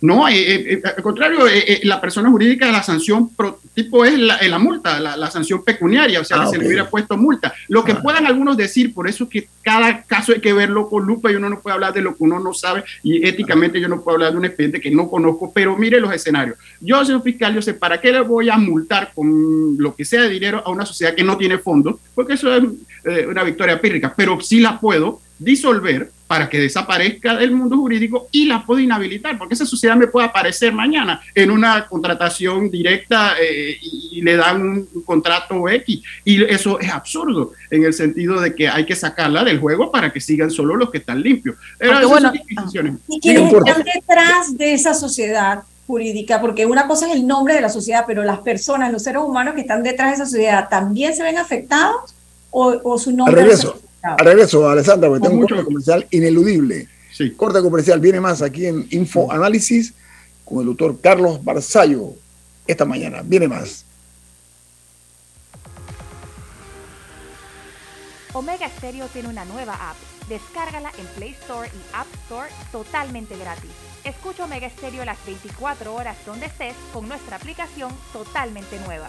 No, eh, eh, al contrario, la persona jurídica, la sanción tipo es la, multa, la, sanción pecuniaria, o sea, que ah, se le hubiera puesto multa. Lo que ah. puedan algunos decir, por eso que cada caso hay que verlo con lupa y uno no puede hablar de lo que uno no sabe y éticamente yo no puedo hablar de un expediente que no conozco, pero mire los escenarios. Yo un fiscal, yo sé para qué le voy a multar con lo que sea de dinero a una sociedad que no tiene fondos, porque eso es eh, una victoria pírrica, pero sí la puedo disolver para que desaparezca del mundo jurídico y la puedo inhabilitar, porque esa sociedad me puede aparecer mañana en una contratación directa eh, y, le dan un, contrato X. Y eso es absurdo en el sentido de que hay que sacarla del juego para que sigan solo los que están limpios. bueno, ¿Y quiénes están detrás de esa sociedad? jurídica, porque una cosa es el nombre de la sociedad, pero las personas, los seres humanos que están detrás de esa sociedad, ¿también se ven afectados? o, su nombre. Al regreso, al regreso, Alessandra, porque tengo un corte comercial ineludible. Sí. Corte comercial viene más aquí en Info Análisis con el doctor Carlos Barzallo esta mañana. Viene más. Omega Stereo tiene una nueva app. Descárgala en Play Store y App Store totalmente gratis. Escucha Omega Stereo las 24 horas donde estés con nuestra aplicación totalmente nueva.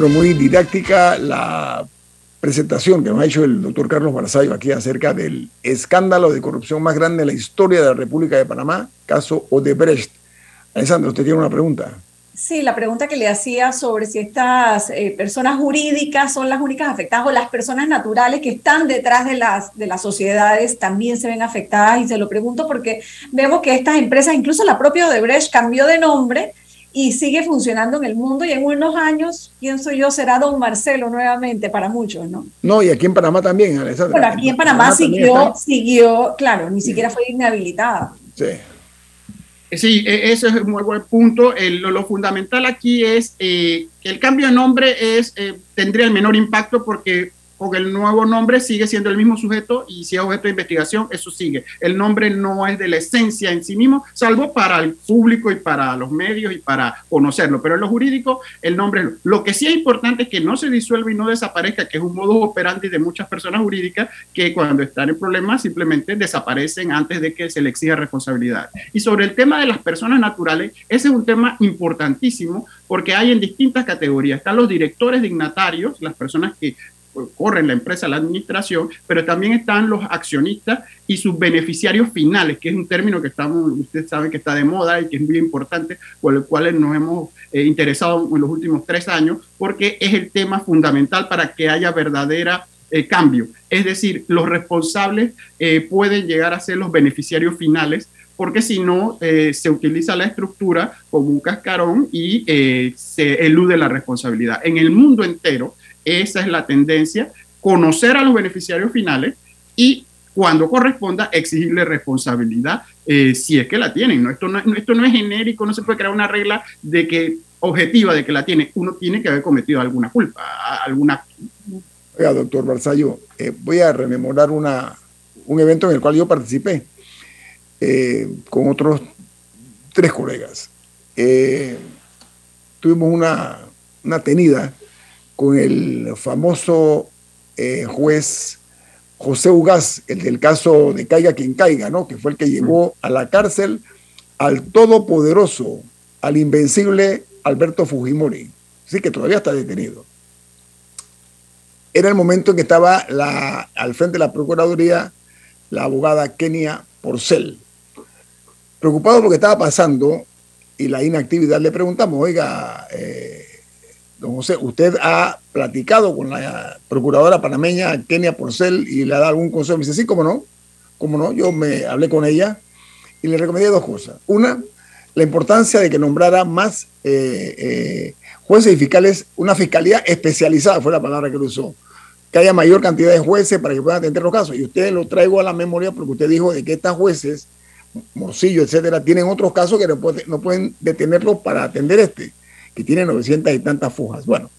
Pero muy didáctica la presentación que nos ha hecho el doctor Carlos Barzallo aquí acerca del escándalo de corrupción más grande en la historia de la República de Panamá, caso Odebrecht. Alessandro, usted tiene una pregunta. Sí, la pregunta que le hacía sobre si estas eh, personas jurídicas son las únicas afectadas o las personas naturales que están detrás de las, de las sociedades también se ven afectadas y se lo pregunto porque vemos que estas empresas, incluso la propia Odebrecht cambió de nombre y sigue funcionando en el mundo y en unos años, pienso yo, será don Marcelo nuevamente para muchos, ¿no? No, y aquí en Panamá también, Alessandra. Bueno, aquí en Panamá, siguió, siguió, claro, ni siquiera fue inhabilitada. Sí. Sí, e, ese es un muy buen punto. lo, fundamental aquí es eh, que el cambio de nombre es, eh, tendría el menor impacto porque con el nuevo nombre sigue siendo el mismo sujeto y si es objeto de investigación, eso sigue. El nombre no es de la esencia en sí mismo, salvo para el público y para los medios y para conocerlo, pero en lo jurídico, el nombre Lo que sí es importante es que no se disuelva y no desaparezca, que es un modo operandi de muchas personas jurídicas que cuando están en problemas simplemente desaparecen antes de que se le exija responsabilidad. Y sobre el tema de las personas naturales, ese es un tema importantísimo porque hay en distintas categorías. Están los directores dignatarios, las personas que corren la empresa, la administración, pero también están los accionistas y sus beneficiarios finales, que es un término que estamos, ustedes saben que está de moda y que es muy importante, por el cual nos hemos eh, interesado en los últimos tres años, porque es el tema fundamental para que haya verdadera eh, cambio. Es decir, los responsables eh, pueden llegar a ser los beneficiarios finales porque si no se utiliza la estructura como un cascarón y se elude la responsabilidad. En el mundo entero, esa es la tendencia, conocer a los beneficiarios finales y cuando corresponda exigirle responsabilidad eh, si es que la tienen. ¿no? Esto, no, esto no es genérico, no se puede crear una regla de que objetiva de que la tiene. Uno tiene que haber cometido alguna culpa, alguna... Oiga, doctor Barzallo, eh, voy a rememorar una, un evento en el cual yo participé eh, con otros tres colegas. tuvimos una, una tenida con el famoso eh, juez José Ugaz, el del caso de Caiga quien caiga, ¿no? que fue el que llevó a la cárcel al todopoderoso, al invencible Alberto Fujimori, sí que todavía está detenido. Era el momento en que estaba la, al frente de la Procuraduría la abogada Kenia Porcel. Preocupado por lo que estaba pasando y la inactividad, le preguntamos, oiga, eh, Don José, usted ha platicado con la procuradora panameña Kenia Porcel y le ha dado algún consejo. Me dice, sí, cómo no, cómo no. Yo me hablé con ella y le recomendé dos cosas. Una, la importancia de que nombrara más eh, eh, jueces y fiscales, una fiscalía especializada, fue la palabra que él usó, que haya mayor cantidad de jueces para que puedan atender los casos. Y usted lo traigo a la memoria porque usted dijo de que estas jueces, Morcillo, etcétera, tienen otros casos que no pueden detenerlos para atender este tiene 900 y tantas fujas. Bueno,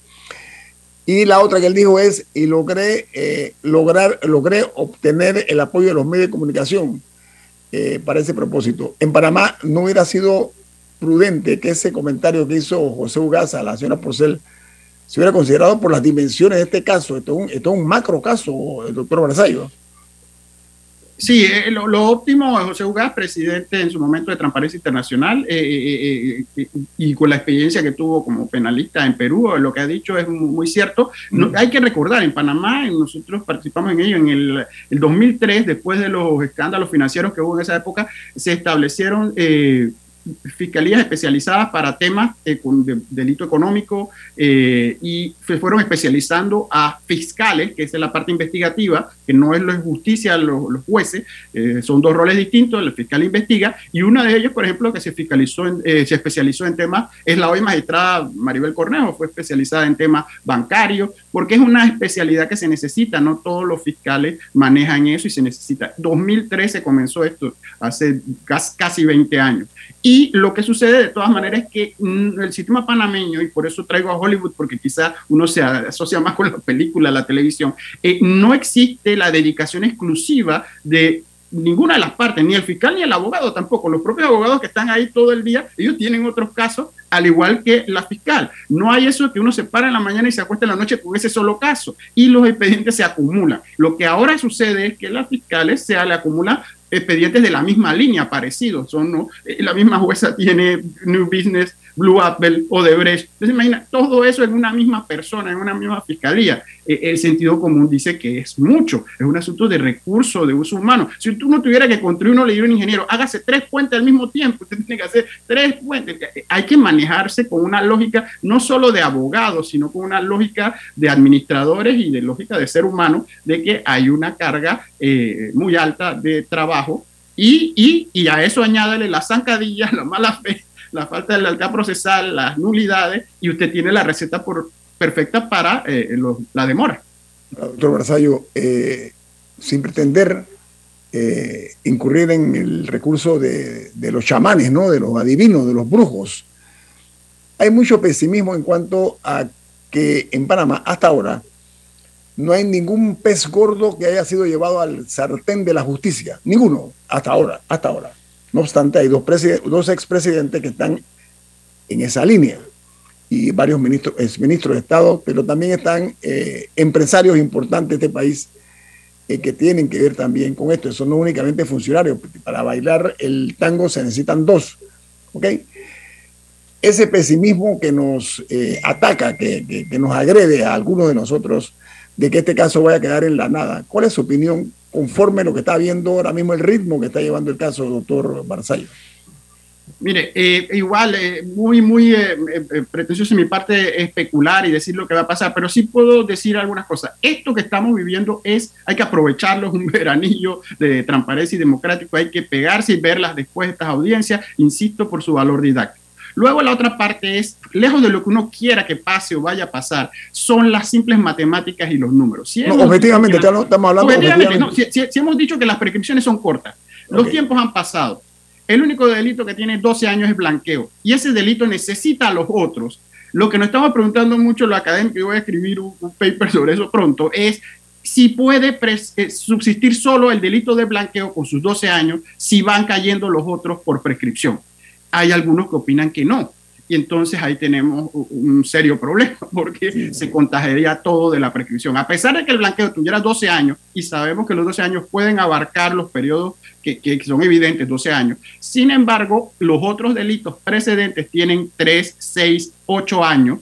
y la otra que él dijo es, y logré, eh, lograr, logré obtener el apoyo de los medios de comunicación eh, para ese propósito. En Panamá no hubiera sido prudente que ese comentario que hizo José Ugaza, la señora Porcel, se hubiera considerado por las dimensiones de este caso. Esto es un, esto es un macro caso, el doctor Barzallo. Sí, eh, lo, lo, óptimo, José Ugaz, presidente en su momento de Transparencia Internacional, eh, eh, y con la experiencia que tuvo como penalista en Perú, lo que ha dicho es muy, cierto. No, hay que recordar, en Panamá, nosotros participamos en ello, en el, el, 2003, después de los escándalos financieros que hubo en esa época, se establecieron fiscalías especializadas para temas de, delito económico eh, y se fueron especializando a fiscales, que es la parte investigativa, que no es la justicia, los, jueces, eh, son dos roles distintos, el fiscal investiga, y una de ellos, por ejemplo, que se, fiscalizó en, eh, se especializó en temas, es la hoy magistrada Maribel Cornejo, fue especializada en temas bancarios, porque es una especialidad que se necesita, no todos los fiscales manejan eso y se necesita. 2013 comenzó esto, hace casi 20 años. Lo que sucede de todas maneras es que mm, el sistema panameño, y por eso traigo a Hollywood, porque quizá uno se asocia más con la película, la televisión, eh, no existe la dedicación exclusiva de ninguna de las partes, ni el fiscal ni el abogado tampoco. Los propios abogados que están ahí todo el día, ellos tienen otros casos, al igual que la fiscal. No hay eso que uno se para en la mañana y se acuesta en la noche con ese solo caso. Y los expedientes se acumulan. Lo que ahora sucede es que las fiscales se le acumulan expedientes de la misma línea, parecidos. Son, ¿no? Eh, la misma jueza tiene New Business, Blue Apple, Odebrecht. Entonces, imagina, todo eso en una misma persona, en una misma fiscalía. Eh, el sentido común dice que es mucho, es un asunto de recursos, de uso humano. Si tú no tuviera que construir uno, le diría un ingeniero, hágase tres puentes al mismo tiempo, usted tiene que hacer tres puentes. Eh, hay que manejarse con una lógica no solo de abogados, sino con una lógica de administradores y de lógica de ser humano, de que hay una carga eh, muy alta de trabajo y, y, y, a eso añádale las zancadillas, la mala fe, la falta de lealtad procesal, las nulidades, y usted tiene la receta por, perfecta para eh, la demora. Doctor Barzallo, eh, sin pretender eh, incurrir en el recurso de, de, los chamanes, ¿no? de los adivinos, de los brujos, hay mucho pesimismo en cuanto a que en Panamá hasta ahora no hay ningún pez gordo que haya sido llevado al sartén de la justicia. Ninguno, hasta ahora, hasta ahora. No obstante, hay dos, expresidentes que están en esa línea y varios ministros, exministros de Estado, pero también están eh, empresarios importantes de este país eh, que tienen que ver también con esto. Eso no únicamente funcionarios, para bailar el tango se necesitan dos. ¿ok? Ese pesimismo que nos eh, ataca, que, que nos agrede a algunos de nosotros, de que este caso vaya a quedar en la nada. ¿Cuál es su opinión conforme a lo que está viendo ahora mismo el ritmo que está llevando el caso, doctor Barzallo? Mire, eh, igual, eh, muy, muy eh, eh, pretencioso en mi parte especular y decir lo que va a pasar, pero sí puedo decir algunas cosas. Esto que estamos viviendo es, hay que aprovecharlo, es un veranillo de transparencia y democrático, hay que pegarse y verlas después de estas audiencias, insisto, por su valor didáctico. Luego la otra parte es, lejos de lo que uno quiera que pase o vaya a pasar, son las simples matemáticas y los números. Si no, objetivamente, estamos hablando objetivamente. No, si, si, si, hemos dicho que las prescripciones son cortas, los tiempos han pasado. El único delito que tiene 12 años es blanqueo y ese delito necesita a los otros. Lo que nos estamos preguntando mucho los académicos, y voy a escribir un, un paper sobre eso pronto, es si puede eh, subsistir solo el delito de blanqueo con sus 12 años si van cayendo los otros por prescripción hay algunos que opinan que no. Y entonces ahí tenemos un serio problema porque se contagiaría todo de la prescripción. A pesar de que el blanqueo tuviera 12 años y sabemos que los 12 años pueden abarcar los periodos que, que son evidentes, 12 años. Sin embargo, los otros delitos precedentes tienen 3, 6, 8 años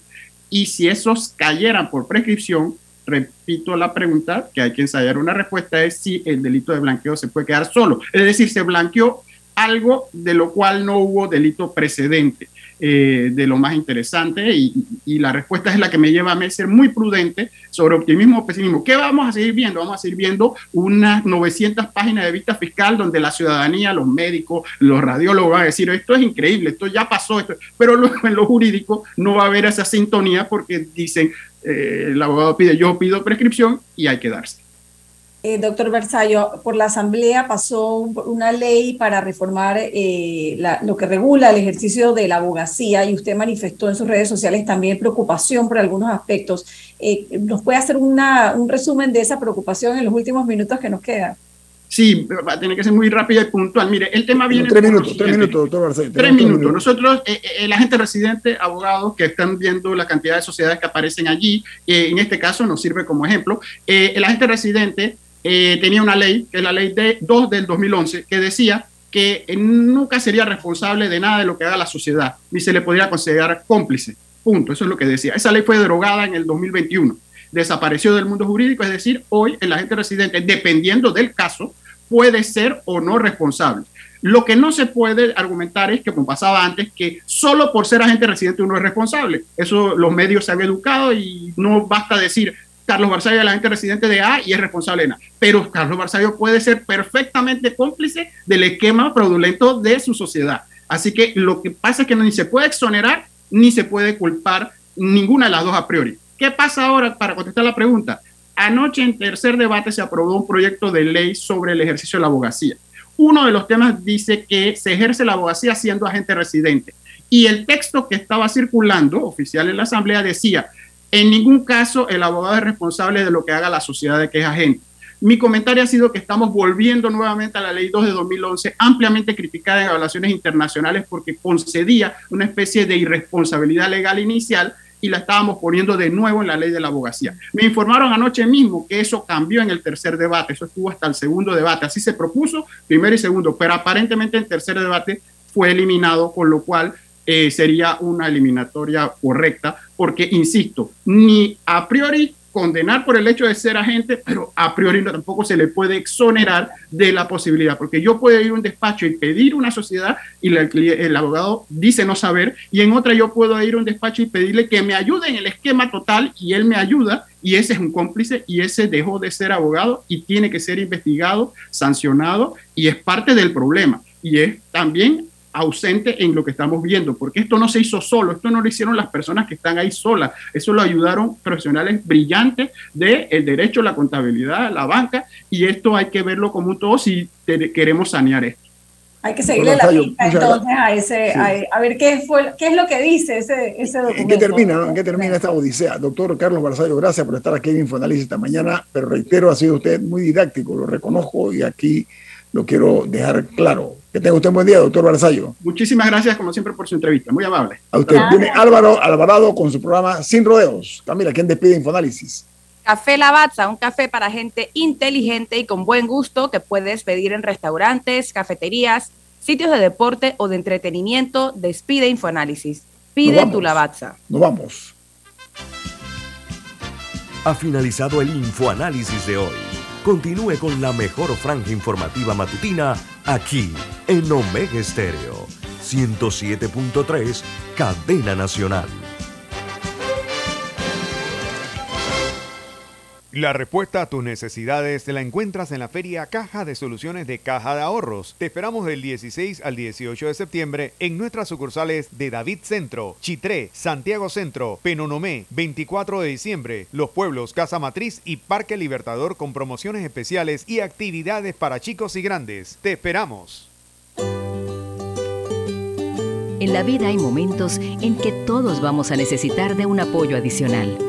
y si esos cayeran por prescripción, repito la pregunta, que hay que ensayar una respuesta, es si el delito de blanqueo se puede quedar solo. Es decir, se blanqueó algo de lo cual no hubo delito precedente. Eh, de lo más interesante y, la respuesta es la que me lleva a mí ser muy prudente sobre optimismo o pesimismo. ¿Qué vamos a seguir viendo? Vamos a seguir viendo unas 900 páginas de vista fiscal donde la ciudadanía, los médicos, los radiólogos van a decir esto es increíble, esto ya pasó, esto, pero luego en lo jurídico no va a haber esa sintonía porque dicen eh, el abogado pide, yo pido prescripción y hay que darse. Eh, doctor Versallo, por la Asamblea pasó una ley para reformar eh, la, lo que regula el ejercicio de la abogacía y usted manifestó en sus redes sociales también preocupación por algunos aspectos. Eh, ¿Nos puede hacer una, un resumen de esa preocupación en los últimos minutos que nos quedan? Sí, va a tener que ser muy rápido y puntual. Mire, el tema viene... Tres minutos, tres minutos, doctor Barcelona. Tres minutos. Nosotros, eh, el agente residente, abogados que están viendo la cantidad de sociedades que aparecen allí, eh, en este caso nos sirve como ejemplo. Eh, el agente residente eh, tenía una ley, que es la ley de 2 del 2011, que decía que nunca sería responsable de nada de lo que haga la sociedad, ni se le podría considerar cómplice. Punto, eso es lo que decía. Esa ley fue derogada en el 2021, desapareció del mundo jurídico, es decir, hoy el agente residente, dependiendo del caso, puede ser o no responsable. Lo que no se puede argumentar es que, como pasaba antes, que solo por ser agente residente uno es responsable. Eso los medios se han educado y no basta decir Carlos Barzallo es el agente residente de A y es responsable de A. Pero Carlos Barzallo puede ser perfectamente cómplice del esquema fraudulento de su sociedad. Así que lo que pasa es que ni se puede exonerar ni se puede culpar ninguna de las dos a priori. ¿Qué pasa ahora para contestar la pregunta? Anoche en tercer debate se aprobó un proyecto de ley sobre el ejercicio de la abogacía. Uno de los temas dice que se ejerce la abogacía siendo agente residente. Y el texto que estaba circulando oficial en la Asamblea decía, en ningún caso el abogado es responsable de lo que haga la sociedad de que es agente. Mi comentario ha sido que estamos volviendo nuevamente a la ley 2 de 2011, ampliamente criticada en evaluaciones internacionales porque concedía una especie de irresponsabilidad legal inicial y la estábamos poniendo de nuevo en la ley de la abogacía. Me informaron anoche mismo que eso cambió en el tercer debate, eso estuvo hasta el segundo debate, así se propuso, primero y segundo, pero aparentemente el tercer debate fue eliminado, con lo cual eh, sería una eliminatoria correcta, porque, insisto, ni a priori condenar por el hecho de ser agente, pero a priori no, tampoco se le puede exonerar de la posibilidad, porque yo puedo ir a un despacho y pedir una sociedad y el abogado dice no saber, y en otra yo puedo ir a un despacho y pedirle que me ayude en el esquema total y él me ayuda y ese es un cómplice y ese dejó de ser abogado y tiene que ser investigado, sancionado y es parte del problema. Y es también ausente en lo que estamos viendo, porque esto no se hizo solo, esto no lo hicieron las personas que están ahí solas, eso lo ayudaron profesionales brillantes del el derecho, la contabilidad, la banca, y esto hay que verlo como un todo si queremos sanear esto. Hay que seguirle la pista entonces a ese, a, ver qué, fue, qué es lo que dice ese, ese documento. ¿En qué termina, ¿En qué termina esta odisea? Doctor Carlos Barzallo, gracias por estar aquí en Infoanálisis esta mañana, pero reitero, ha sido usted muy didáctico, lo reconozco y aquí lo quiero dejar claro. Que tenga usted un buen día, doctor Barzallo. Muchísimas gracias, como siempre, por su entrevista. Muy amable. A usted. Viene Álvaro Alvarado con su programa Sin Rodeos. Camila, ¿quién despide Infoanálisis? Café Lavazza, un café para gente inteligente y con buen gusto que puedes pedir en restaurantes, cafeterías, sitios de deporte o de entretenimiento. Despide Infoanálisis. Pide tu Lavazza. Nos vamos. Ha finalizado el Infoanálisis de hoy. Continúe con la mejor franja informativa matutina aquí en Omega Estéreo 107.3, Cadena Nacional. La respuesta a tus necesidades la encuentras en la Feria Caja de Soluciones de Caja de Ahorros. Te esperamos del 16 al 18 de septiembre en nuestras sucursales de David Centro, Chitré, Santiago Centro, Penonomé, 24 de diciembre, Los Pueblos, Casa Matriz y Parque Libertador con promociones especiales y actividades para chicos y grandes. Te esperamos. En la vida hay momentos en que todos vamos a necesitar de un apoyo adicional.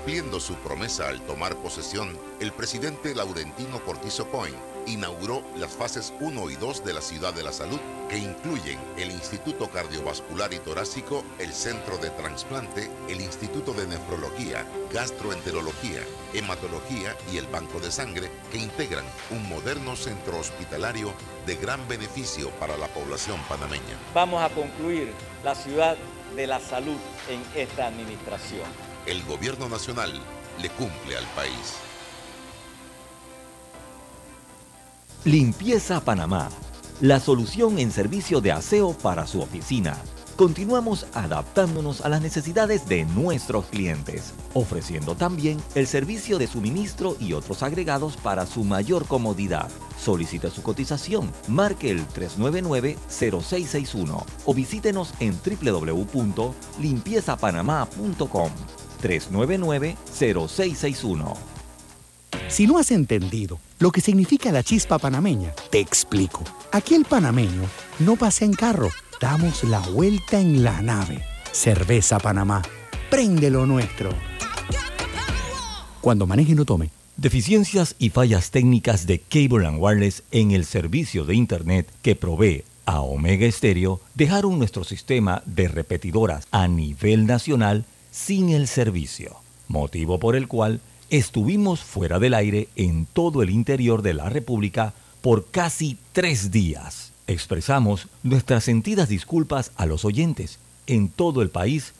Cumpliendo su promesa al tomar posesión, el presidente Laurentino Cortizo Coin inauguró las fases 1 y 2 de la Ciudad de la Salud, que incluyen el Instituto Cardiovascular y Torácico, el Centro de Transplante, el Instituto de Nefrología, Gastroenterología, Hematología y el Banco de Sangre, que integran un moderno centro hospitalario de gran beneficio para la población panameña. Vamos a concluir la Ciudad de la Salud en esta administración. El Gobierno Nacional le cumple al país. Limpieza Panamá, la solución en servicio de aseo para su oficina continuamos adaptándonos a las necesidades de nuestros clientes, ofreciendo también el servicio de suministro y otros agregados para su mayor comodidad. Solicite su cotización, marque el 399-0661 o visítenos en www.limpiezapanamá.com. 399-0661. Si no has entendido lo que significa la chispa panameña, te explico. Aquí el panameño no pasa en carro, damos la vuelta en la nave. Cerveza Panamá, prende lo nuestro. Cuando maneje no tome. Deficiencias y fallas técnicas de Cable ⁇ Wireless en el servicio de Internet que provee a Omega Stereo dejaron nuestro sistema de repetidoras a nivel nacional sin el servicio, motivo por el cual estuvimos fuera del aire en todo el interior de la República por casi tres días. Expresamos nuestras sentidas disculpas a los oyentes en todo el país